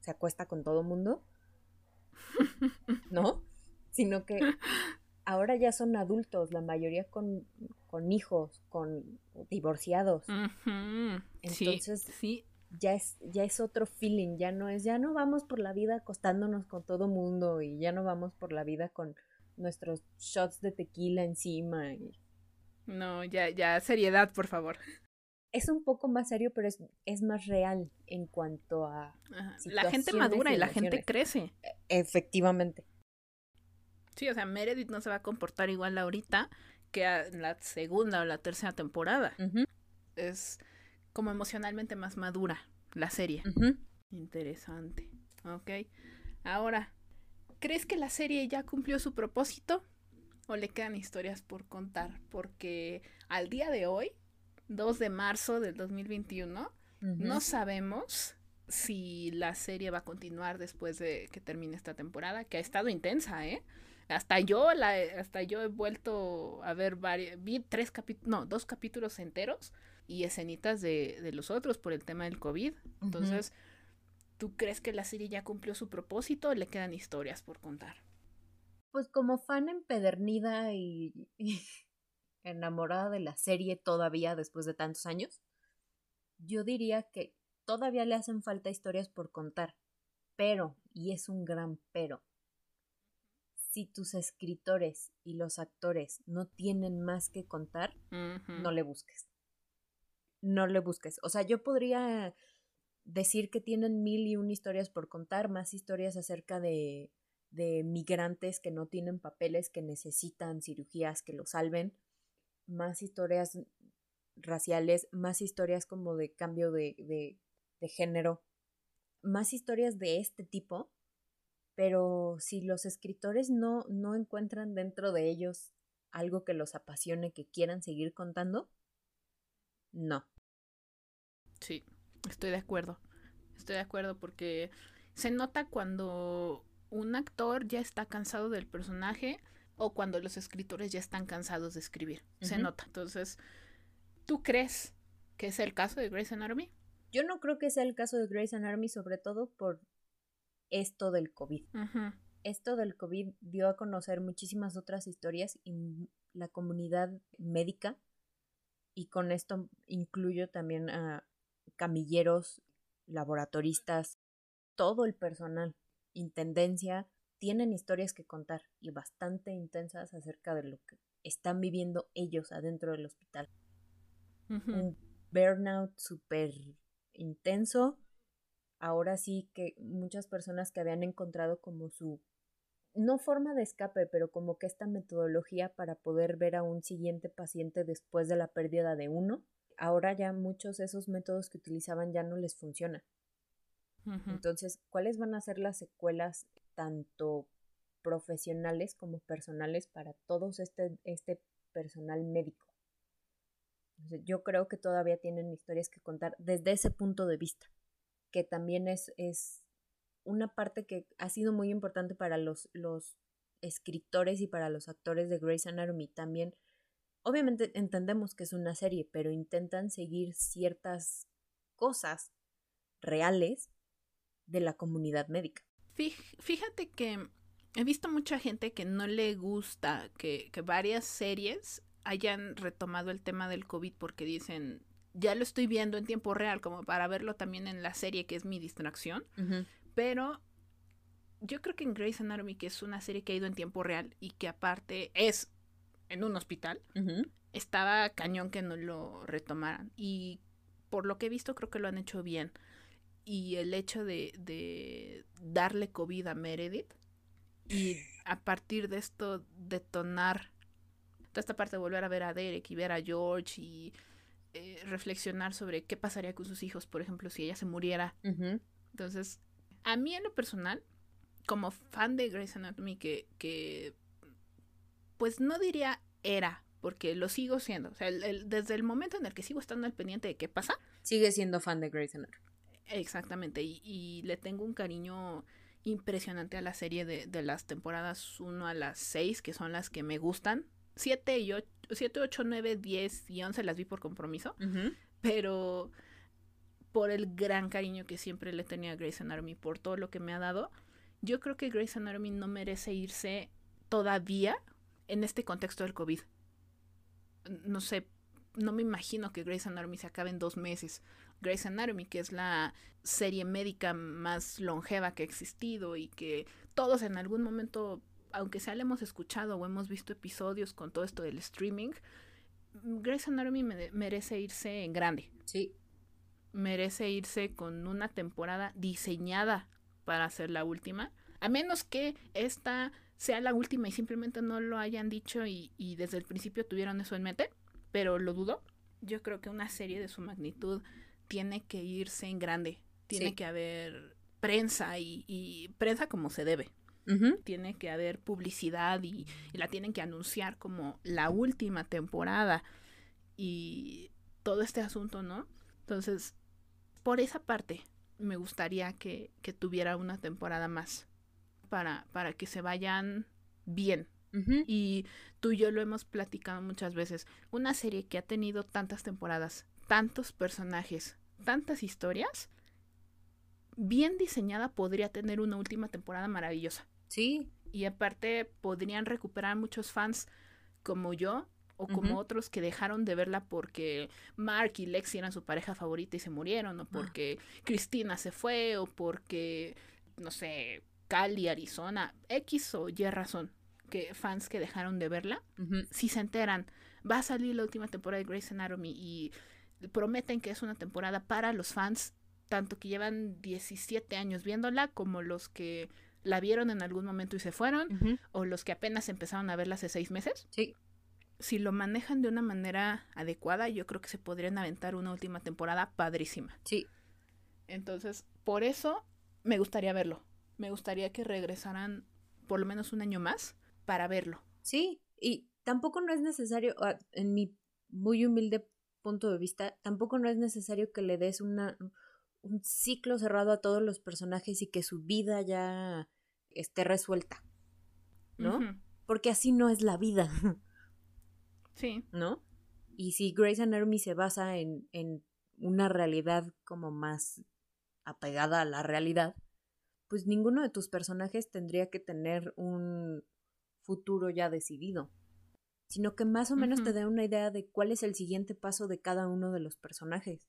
se acuesta con todo mundo. ¿No? Sino que ahora ya son adultos, la mayoría con, hijos, con divorciados. Entonces, sí, Ya, es, ya es otro feeling, ya no es, ya no vamos por la vida acostándonos con todo mundo y ya no vamos por la vida con nuestros shots de tequila encima. No, ya, ya, seriedad, por favor. Es un poco más serio, pero es, es más real en cuanto a... La gente madura y la gente crece. Efectivamente. Sí, o sea, Meredith no se va a comportar igual ahorita que en la segunda o la tercera temporada. Es como emocionalmente más madura la serie. Interesante. Ok. Ahora, ¿crees que la serie ya cumplió su propósito? ¿O le quedan historias por contar? Porque al día de hoy, 2 de marzo del 2021, no sabemos si la serie va a continuar después de que termine esta temporada, que ha estado intensa, ¿eh? Hasta yo, la, hasta yo he vuelto a ver varios, vi tres capítulos, no, dos capítulos enteros y escenitas de, de, los otros por el tema del COVID. Entonces, ¿tú crees que la serie ya cumplió su propósito o le quedan historias por contar? Pues como fan empedernida y, y enamorada de la serie todavía después de tantos años, yo diría que todavía le hacen falta historias por contar. Pero, y es un gran pero, si tus escritores y los actores no tienen más que contar, no le busques. No le busques. O sea, yo podría decir que tienen mil y un historias por contar, más historias acerca de, de migrantes que no tienen papeles, que necesitan cirugías que los salven, más historias raciales, más historias como de cambio de, de, género, más historias de este tipo pero si los escritores no, no encuentran dentro de ellos algo que los apasione, que quieran seguir contando, no. Sí, estoy de acuerdo. Estoy de acuerdo porque se nota cuando un actor ya está cansado del personaje o cuando los escritores ya están cansados de escribir. Se nota. Entonces, ¿tú crees que es el caso de Grey's Anatomy? Yo no creo que sea el caso de Grey's Anatomy, sobre todo por esto del COVID. Esto del COVID dio a conocer muchísimas otras historias y la comunidad médica, y con esto incluyo también a camilleros, laboratoristas, todo el personal, intendencia, tienen historias que contar y bastante intensas acerca de lo que están viviendo ellos adentro del hospital. Un burnout súper intenso, ahora sí que muchas personas que habían encontrado como su, no forma de escape, pero como que esta metodología para poder ver a un siguiente paciente después de la pérdida de uno, ahora ya muchos de esos métodos que utilizaban ya no les funcionan. Entonces, ¿cuáles van a ser las secuelas tanto profesionales como personales para todos este, este personal médico? yo creo que todavía tienen historias que contar desde ese punto de vista que también es, es una parte que ha sido muy importante para los, los escritores y para los actores de Grey's Anatomy también. Obviamente entendemos que es una serie, pero intentan seguir ciertas cosas reales de la comunidad médica. Fíjate que he visto mucha gente que no le gusta que, que varias series hayan retomado el tema del COVID porque dicen, ya lo estoy viendo en tiempo real, como para verlo también en la serie, que es mi distracción. Pero yo creo que en Grey's Anatomy, que es una serie que ha ido en tiempo real y que aparte es en un hospital, estaba cañón que no lo retomaran. Y por lo que he visto, creo que lo han hecho bien. Y el hecho de, de darle COVID a Meredith y a partir de esto detonar toda esta parte de volver a ver a Derek y ver a George y eh, reflexionar sobre qué pasaría con sus hijos, por ejemplo, si ella se muriera. Entonces, a mí en lo personal, como fan de Grey's Anatomy, que, que pues no diría era, porque lo sigo siendo. O sea, desde el momento en el que sigo estando al pendiente de qué pasa. Sigue siendo fan de Grey's Anatomy. Exactamente, y, le tengo un cariño impresionante a la serie de, de las temporadas 1 a las 6, que son las que me gustan. 7 y 8, 7, 8, 9, 10 y 11 las vi por compromiso, pero por el gran cariño que siempre le tenía a Grey's Anatomy, por todo lo que me ha dado, yo creo que Grey's Anatomy no merece irse todavía en este contexto del COVID. No sé, no me imagino que Grey's Anatomy se acabe en dos meses. Grey's Anatomy, que es la serie médica más longeva que ha existido y que todos en algún momento, aunque sea le hemos escuchado o hemos visto episodios con todo esto del streaming, Grey's Anatomy merece irse en grande. Sí. Merece irse con una temporada diseñada para ser la última. A menos que esta sea la última y simplemente no lo hayan dicho y, y desde el principio tuvieron eso en mente, pero lo dudo. Yo creo que una serie de su magnitud tiene que irse en grande. Tiene que haber prensa y, prensa como se debe. Tiene que haber publicidad y, la tienen que anunciar como la última temporada y todo este asunto, ¿no? Entonces, por esa parte, me gustaría que, tuviera una temporada más para, para que se vayan bien. Y tú y yo lo hemos platicado muchas veces. Una serie que ha tenido tantas temporadas, tantos personajes, tantas historias, bien diseñada podría tener una última temporada maravillosa. Sí. Y aparte podrían recuperar muchos fans como yo o como otros que dejaron de verla porque Mark y Lexi eran su pareja favorita y se murieron, o ah. porque Cristina se fue, o porque, no sé, Cali, Arizona, X o Y razón, que fans que dejaron de verla, si se enteran, va a salir la última temporada de Grey's Anatomy y prometen que es una temporada para los fans, tanto que llevan 17 años viéndola como los que la vieron en algún momento y se fueron, o los que apenas empezaron a verla hace seis meses. Sí. Si lo manejan de una manera adecuada, yo creo que se podrían aventar una última temporada padrísima. Sí. Entonces, por eso me gustaría verlo. Me gustaría que regresaran por lo menos un año más para verlo. Sí, y tampoco no es necesario, ah, en mi muy humilde punto de vista, tampoco no es necesario que le des una, un ciclo cerrado a todos los personajes y que su vida ya esté resuelta, ¿no? Porque así no es la vida. Sí. ¿No? Y si Grey's Anatomy se basa en, en una realidad como más apegada a la realidad, pues ninguno de tus personajes tendría que tener un futuro ya decidido sino que más o menos te da una idea de cuál es el siguiente paso de cada uno de los personajes.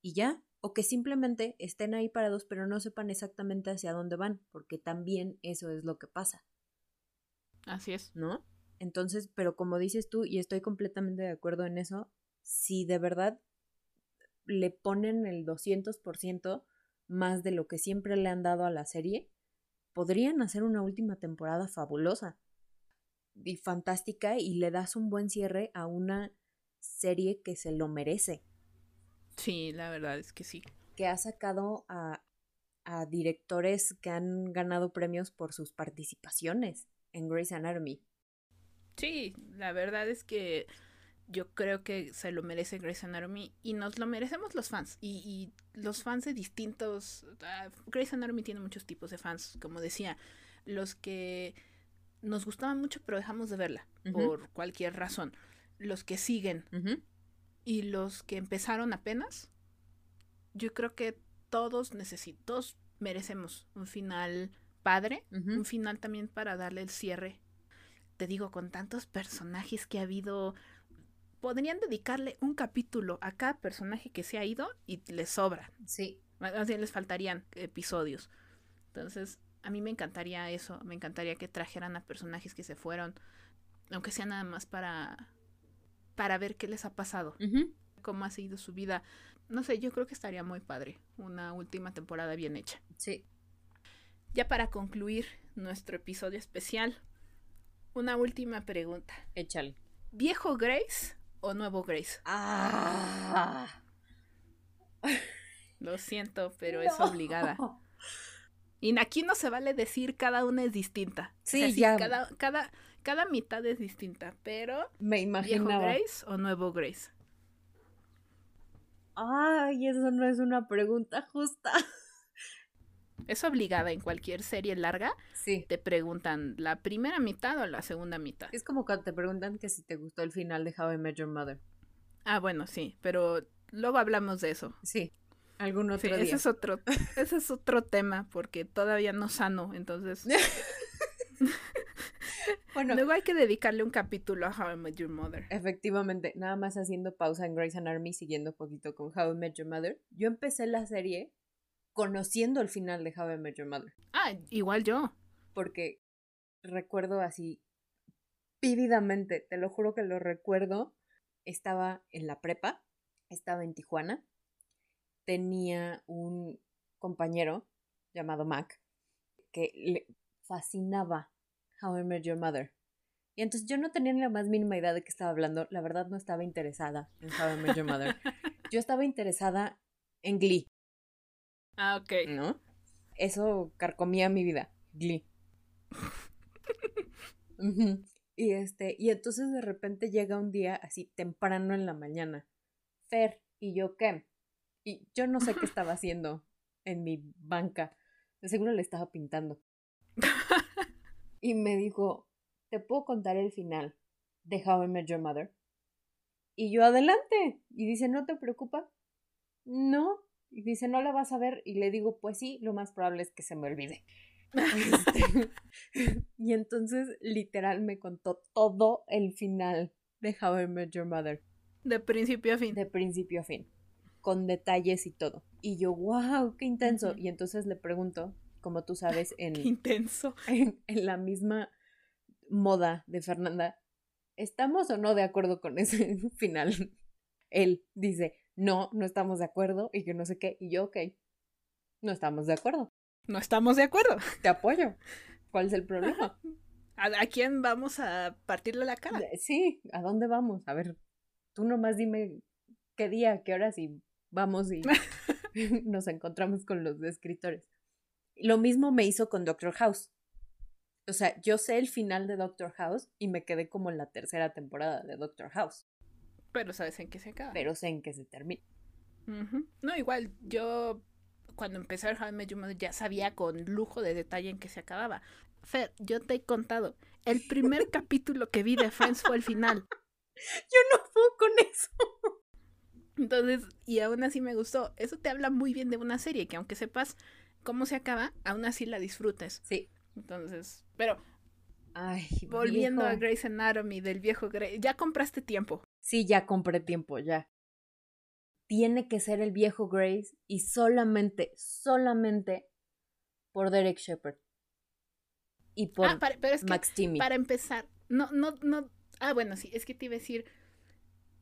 Y ya, o que simplemente estén ahí parados pero no sepan exactamente hacia dónde van, porque también eso es lo que pasa. Así es. ¿No? Entonces, pero como dices tú, y estoy completamente de acuerdo en eso, si de verdad le ponen el 200% más de lo que siempre le han dado a la serie, podrían hacer una última temporada fabulosa y fantástica y le das un buen cierre a una serie que se lo merece. Sí, la verdad es que sí. Que ha sacado a, a directores que han ganado premios por sus participaciones en Grey's Anatomy. Sí, la verdad es que yo creo que se lo merece Grey's Anatomy y nos lo merecemos los fans. Y, y los fans de distintos... Uh, Grey's Anatomy tiene muchos tipos de fans, como decía. Los que nos gustaba mucho, pero dejamos de verla por cualquier razón. Los que siguen y los que empezaron apenas, yo creo que todos necesitos, merecemos un final padre, un final también para darle el cierre. Te digo, con tantos personajes que ha habido, podrían dedicarle un capítulo a cada personaje que se ha ido y les sobra. Sí. Más bien les faltarían episodios. Entonces, a mí me encantaría eso, me encantaría que trajeran a personajes que se fueron, aunque sea nada más para, para ver qué les ha pasado, cómo ha sido su vida. No sé, yo creo que estaría muy padre una última temporada bien hecha. Sí. Ya para concluir nuestro episodio especial, una última pregunta. Échale. ¿Viejo Grace o nuevo Grace? Ah. Lo siento, pero es obligada. Y aquí no se vale decir cada una es distinta. Sí, ya. Cada, cada, cada mitad es distinta, pero. Me imaginaba. ¿Viejo Grace o nuevo Grace? Ay, eso no es una pregunta justa. Es obligada en cualquier serie larga. Sí. Te preguntan la primera mitad o la segunda mitad. Es como cuando te preguntan que si te gustó el final de How I Met Your Mother. Ah, bueno, sí, pero luego hablamos de eso. Sí. Algún otro Sí, día. ese es otro, ese es otro tema porque todavía no sano, entonces Bueno, luego hay que dedicarle un capítulo a How I Met Your Mother. efectivamente, nada más haciendo pausa en Grey's Anatomy, siguiendo un poquito con How I Met Your Mother. Yo empecé la serie conociendo el final de How I Met Your Mother. Ah, igual yo. Porque recuerdo así vívidamente, te lo juro que lo recuerdo. Estaba en la prepa, estaba en Tijuana, tenía un compañero llamado Mac que le fascinaba How I Met Your Mother. Y entonces yo no tenía ni la más mínima idea de qué estaba hablando. La verdad no estaba interesada en How I Met Your Mother. Yo estaba interesada en Glee, Ah, ok. ¿no? Eso carcomía mi vida. Glee. Y este, y entonces de repente llega un día así temprano en la mañana. Fer, ¿y yo qué? Y yo no sé qué estaba haciendo en mi banca. De seguro le estaba pintando. Y me dijo, ¿te puedo contar el final de How I Met Your Mother? Y yo, adelante. Y dice, ¿no te preocupa? No. Y dice, ¿no la vas a ver? Y le digo, pues sí, lo más probable es que se me olvide. Este, y entonces literal me contó todo el final de How I Met Your Mother, De principio a fin. de principio a fin, con detalles y todo. Y yo, wow, qué intenso. Y entonces le pregunto, como tú sabes, en, Qué intenso. en, en la misma moda de Fernanda, ¿estamos o no de acuerdo con ese final? Él dice, no, no estamos de acuerdo y que no sé qué. Y yo, ok, no estamos de acuerdo. No estamos de acuerdo. Te apoyo. ¿Cuál es el problema? ¿A, a quién vamos a partirle la cara? Sí, ¿a dónde vamos? A ver, tú nomás dime qué día, qué horas y vamos y nos encontramos con los escritores. Lo mismo me hizo con Doctor House. O sea, yo sé el final de Doctor House y me quedé como en la tercera temporada de Doctor House, Pero sabes en qué se acaba. pero sé en qué se termina. Ujú. No, igual, yo cuando empecé a ver How I Met Your Mother ya sabía con lujo de detalle en qué se acababa. Fer, yo te he contado, el primer capítulo que vi de Friends fue el final. Yo no puedo con eso. Entonces, y aún así me gustó. Eso te habla muy bien de una serie, que aunque sepas cómo se acaba, aún así la disfrutes. Sí. Entonces, pero Ay, volviendo a. Grey's Anatomy del viejo Grey, ya compraste tiempo. Sí, ya compré tiempo, ya. Tiene que ser el viejo Grace y solamente, solamente por Derek Shepard. Y por ah, para- pero es que Max Timmy. para empezar, no, no, no. Ah, bueno, sí, es que te iba a decir,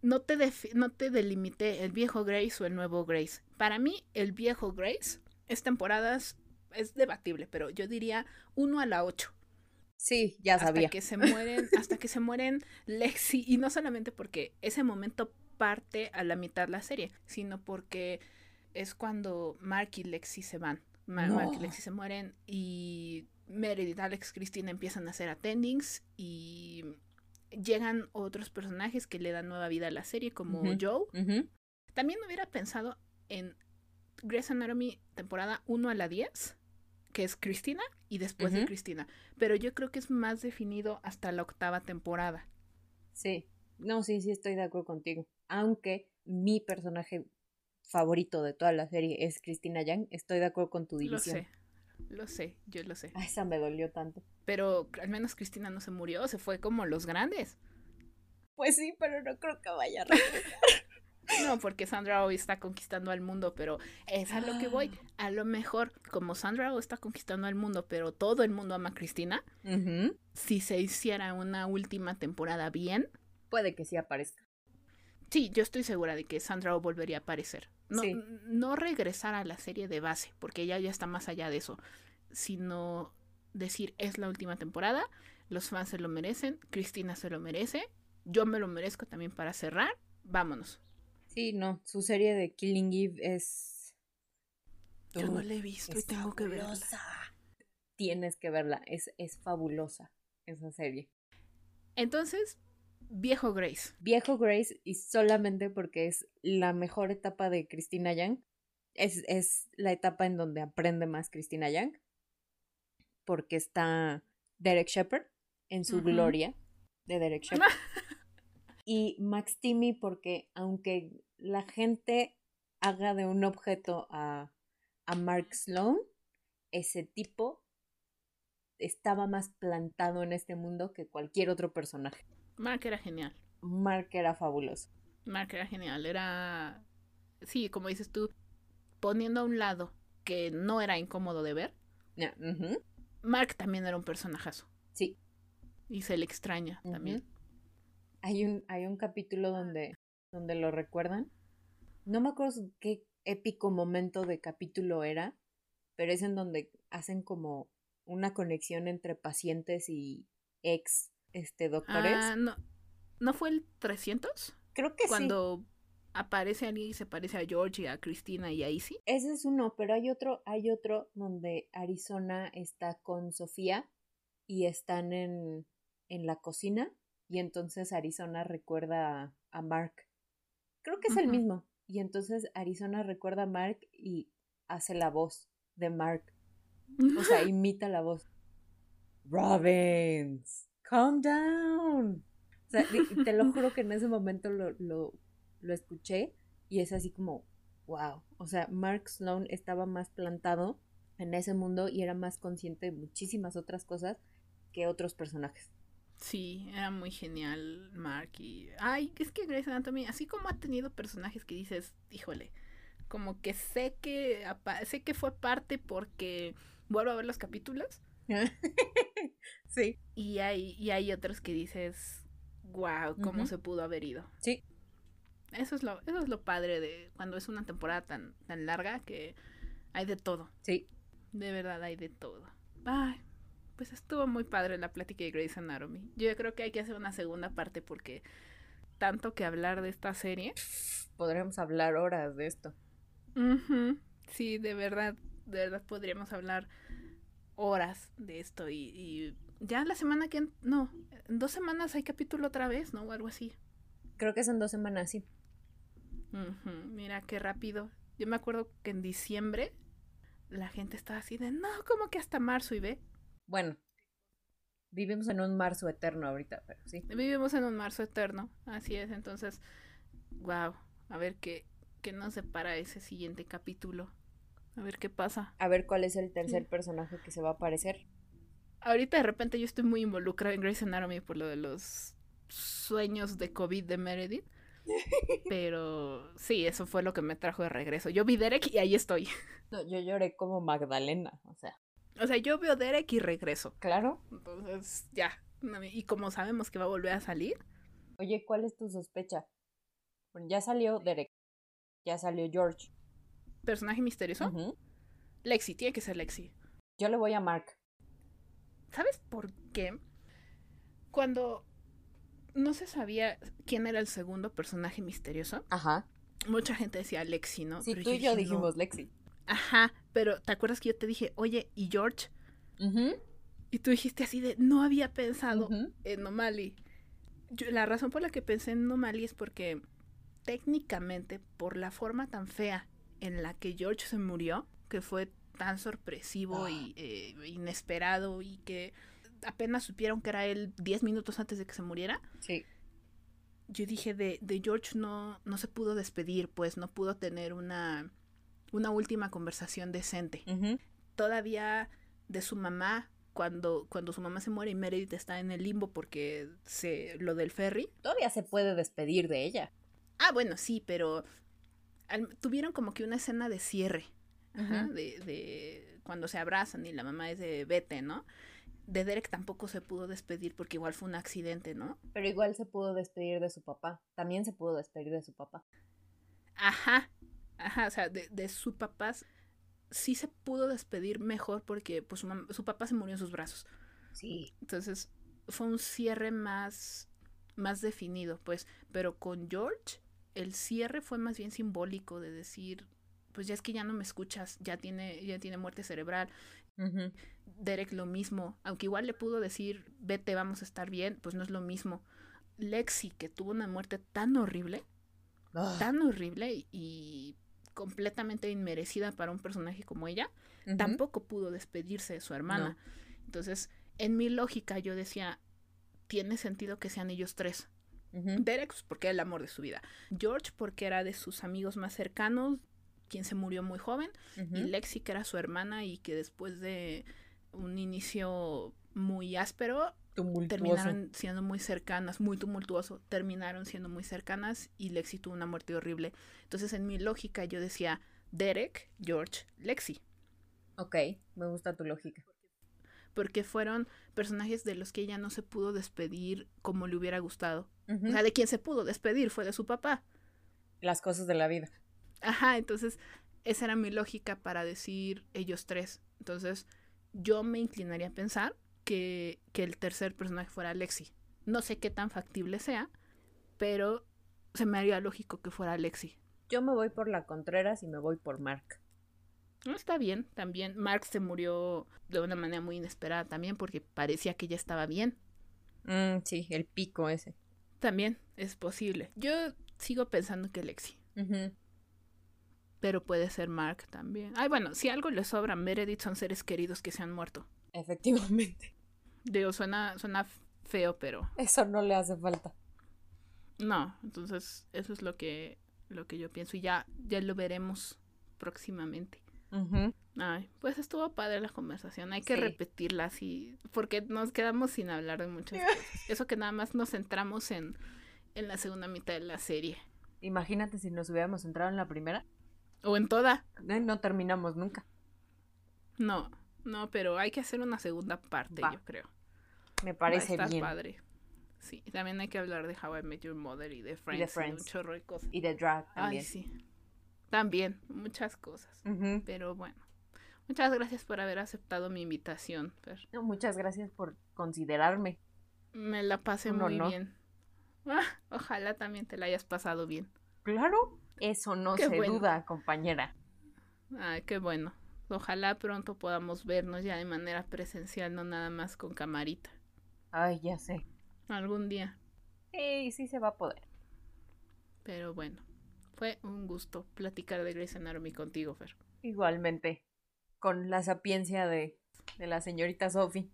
no te, no te delimité el viejo Grace o el nuevo Grace. Para mí, el viejo Grace es temporadas, es debatible, pero yo diría uno a la ocho. Sí, ya hasta sabía. que se mueren, hasta que se mueren Lexi, y no solamente porque ese momento parte a la mitad la serie, sino porque es cuando Mark y Lexi se van. Ma- Mark y. Lexi se mueren y Meredith, Alex, Christina empiezan a hacer attendings y llegan otros personajes que le dan nueva vida a la serie, como. Joe. También hubiera pensado en Grey's Anatomy temporada 1 a la 10, que es Cristina, y después de. Cristina. Pero yo creo que es más definido hasta la octava temporada. Sí. No, sí, sí, estoy de acuerdo contigo. Aunque mi personaje favorito de toda la serie es Christina Yang, estoy de acuerdo con tu Lo división. sé, lo sé, yo lo sé. Ah, esa me dolió tanto. Pero al menos Cristina no se murió, se fue como los grandes. Pues sí, pero no creo que vaya a regresar. No, porque Sandra Oh está conquistando al mundo, pero es a lo que voy. Ah. A lo mejor, como Sandra Oh está conquistando al mundo, pero todo el mundo ama a Cristina, si se hiciera una última temporada bien, Puede que sí aparezca. Sí, yo estoy segura de que Sandra Oh volvería a aparecer. No, Sí. no regresar a la serie de base, porque ella ya está más allá de eso, sino decir es la última temporada, los fans se lo merecen, Cristina se lo merece, yo me lo merezco también para cerrar, vámonos. Sí, no, su serie de Killing Eve es... Yo no la he visto y tengo que verla. tienes que verla. Es, es fabulosa esa serie. Entonces, viejo Grace. Viejo Grace y solamente porque es la mejor etapa de Christina Young. Es, es la etapa en donde aprende más Christina Young. Porque está Derek Shepard en su gloria de Derek Shepard. y Max Timmy porque aunque la gente haga de un objeto a, a Mark Sloan, ese tipo estaba más plantado en este mundo que cualquier otro personaje. Mark era genial. Mark era fabuloso. Mark era genial. Era. Sí, como dices tú, poniendo a un lado que no era incómodo de ver, Mark también era un personajazo. Sí. Y se le extraña también. Hay un, hay un capítulo donde, donde lo recuerdan. No me acuerdo qué épico momento de capítulo era, pero es en donde hacen como una conexión entre pacientes y ex este, doctores. Ah, no. ¿No fue el 300? Creo que sí. Cuando aparece alguien y se parece a George y a Cristina y a Izzy. Ese es uno, pero hay otro, hay otro donde Arizona está con Sofía y están en, en la cocina y entonces Arizona recuerda a, Mark. Creo que es el mismo. Y entonces Arizona recuerda a Mark y hace la voz de Mark. O sea, imita la voz. Robbins, calm down. O sea, te lo juro que en ese momento lo, lo, lo escuché y es así como, wow. O sea, Mark Sloan estaba más plantado en ese mundo y era más consciente de muchísimas otras cosas que otros personajes. Sí, era muy genial Mark y... Ay, es que Grey's Anatomy, así como ha tenido personajes que dices, híjole, como que sé que sé que fue parte porque vuelvo a ver los capítulos sí. y hay, y hay otros que dices, wow, cómo se pudo haber ido. Sí. Eso es lo, eso es lo padre de cuando es una temporada tan, tan larga que hay de todo. Sí. De verdad hay de todo. Ay, pues estuvo muy padre la plática de Grey's Anatomy. Yo creo que hay que hacer una segunda parte porque tanto que hablar de esta serie. Podríamos hablar horas de esto. Ujú, Sí, de verdad, de verdad podríamos hablar horas de esto y, y ya la semana que... en- No, en dos semanas hay capítulo otra vez, ¿no? O algo así. Creo que son dos semanas, sí. Mira qué rápido. Yo me acuerdo que en diciembre la gente estaba así de, no, como que hasta marzo y ve. Bueno, vivimos en un marzo eterno ahorita, pero sí. Vivimos en un marzo eterno, así es. Entonces, wow, a ver qué, qué nos separa ese siguiente capítulo. A ver qué pasa. A ver cuál es el tercer Sí. personaje que se va a aparecer. Ahorita de repente yo estoy muy involucrada en Grey's Anatomy por lo de los sueños de COVID de Meredith. Pero sí, eso fue lo que me trajo de regreso. Yo vi Derek y ahí estoy. No, yo lloré como Magdalena, o sea. O sea, yo veo Derek y regreso. Claro. Entonces, ya. Y como sabemos que va a volver a salir, Oye, ¿cuál es tu sospecha? Bueno, ya salió Derek. Ya salió George. Personaje misterioso. Lexi, tiene que ser Lexi. Yo le voy a Mark. ¿Sabes por qué? Cuando no se sabía quién era el segundo personaje misterioso, Ajá. mucha gente decía Lexi, ¿no? Sí, Pero tú y yo dije, "No". dijimos Lexi. Ajá, pero ¿te acuerdas que yo te dije, oye, ¿y George? Ujú, Y tú dijiste así de, no había pensado en Nomali. Yo- la razón por la que pensé en Nomali es porque técnicamente, por la forma tan fea en la que George se murió, que fue tan sorpresivo y eh, inesperado y que apenas supieron que era él 10 minutos antes de que se muriera, Sí. yo dije de, de George no, no se pudo despedir, pues no pudo tener una, una última conversación decente. Todavía de su mamá, cuando, cuando su mamá se muere y Meredith está en el limbo porque se, lo del ferry. Todavía se puede despedir de ella. Ah, bueno, sí, pero al- tuvieron como que una escena de cierre. Ajá, de, de cuando se abrazan y la mamá es de vete, ¿no? De Derek tampoco se pudo despedir porque igual fue un accidente, ¿no? Pero igual se pudo despedir de su papá. También se pudo despedir de su papá. Ajá, ajá, o sea, de, de su papá sí se pudo despedir mejor porque pues su, su papá se murió en sus brazos. Sí. Entonces fue un cierre más, más definido, pues. Pero con George, el cierre fue más bien simbólico de decir, pues ya es que ya no me escuchas, ya tiene, ya tiene muerte cerebral. Derek lo mismo, aunque igual le pudo decir, vete, vamos a estar bien, pues no es lo mismo. Lexi, que tuvo una muerte tan horrible, Ah. tan horrible y completamente inmerecida para un personaje como ella, tampoco pudo despedirse de su hermana. Entonces, en mi lógica yo decía, tiene sentido que sean ellos tres. Derek, pues, porque era el amor de su vida. George, porque era de sus amigos más cercanos, quien se murió muy joven. Y. Lexi, que era su hermana y que después de un inicio muy áspero, terminaron siendo muy cercanas, muy tumultuoso, terminaron siendo muy cercanas y Lexi tuvo una muerte horrible. Entonces, en mi lógica, yo decía Derek, George, Lexi, Ok, me gusta tu lógica. Porque fueron personajes de los que ella no se pudo despedir como le hubiera gustado. Ujú. O sea, de quien se pudo despedir fue de su papá. Las cosas de la vida. Ajá, entonces esa era mi lógica para decir ellos tres. Entonces yo me inclinaría a pensar que, que el tercer personaje fuera Lexi. No sé qué tan factible sea, pero se me haría lógico que fuera Lexi. Yo me voy por la Contreras y me voy por Mark. No está bien, también Mark se murió de una manera muy inesperada también porque parecía que ya estaba bien. Mm, sí, el pico ese. También es posible. Yo sigo pensando que Lexi, pero puede ser Mark también. Ay, bueno, si algo le sobra a Meredith son seres queridos que se han muerto. Efectivamente. Digo, suena, suena feo, pero Eso no le hace falta. no. Entonces, eso es lo que, lo que yo pienso. Y ya, ya lo veremos próximamente. Ujú. Ay, pues estuvo padre la conversación. Hay que Sí. repetirla así, porque nos quedamos sin hablar de muchas cosas. Eso que nada más nos centramos en, en la segunda mitad de la serie. Imagínate si nos hubiéramos entrado en la primera. O en toda. Eh, No terminamos nunca. No, no, pero hay que hacer una segunda parte, Va. yo creo. Me Va a parece estar bien. padre. Sí, también hay que hablar de How I Met Your Mother y de Friends. Y de, Friends. un chorro de cosas. Y de drag Ay, también. sí. También, muchas cosas. Pero bueno. Muchas gracias por haber aceptado mi invitación, Fer. Muchas gracias por considerarme. Me la pasé muy bien. Ah, ojalá también te la hayas pasado bien. Claro. Eso no Qué se bueno. duda, compañera. Ay, qué bueno. Ojalá pronto podamos vernos ya de manera presencial, no nada más con camarita. Ay, ya sé. Algún día. Sí, sí se va a poder. Pero bueno. Fue un gusto platicar de Grey's Anatomy contigo, Fer. Igualmente. Con la sapiencia de, de la señorita Sophie.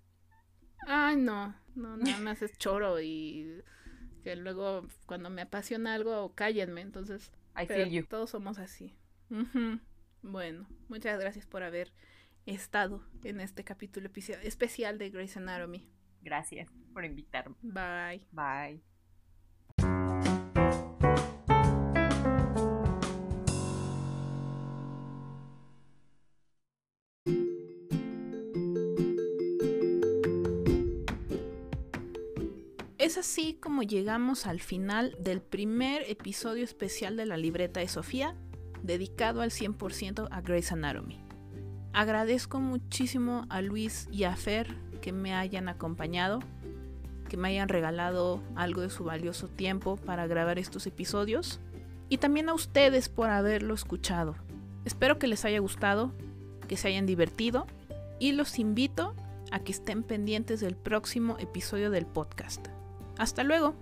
Ay, no. No, nada más es choro y que luego cuando me apasiona algo, cállenme. Entonces, I feel you. todos somos así. Ujú. Bueno, muchas gracias por haber estado en este capítulo especial de Grey's Anatomy. Gracias por invitarme. Bye. Bye. Es así como llegamos al final del primer episodio especial de la libreta de Sofía, dedicado al 100% a Grey's Anatomy. Agradezco muchísimo a Luis y a Fer que me hayan acompañado, que me hayan regalado algo de su valioso tiempo para grabar estos episodios, y también a ustedes por haberlo escuchado. Espero que les haya gustado, que se hayan divertido, y los invito a que estén pendientes del próximo episodio del podcast. Hasta luego.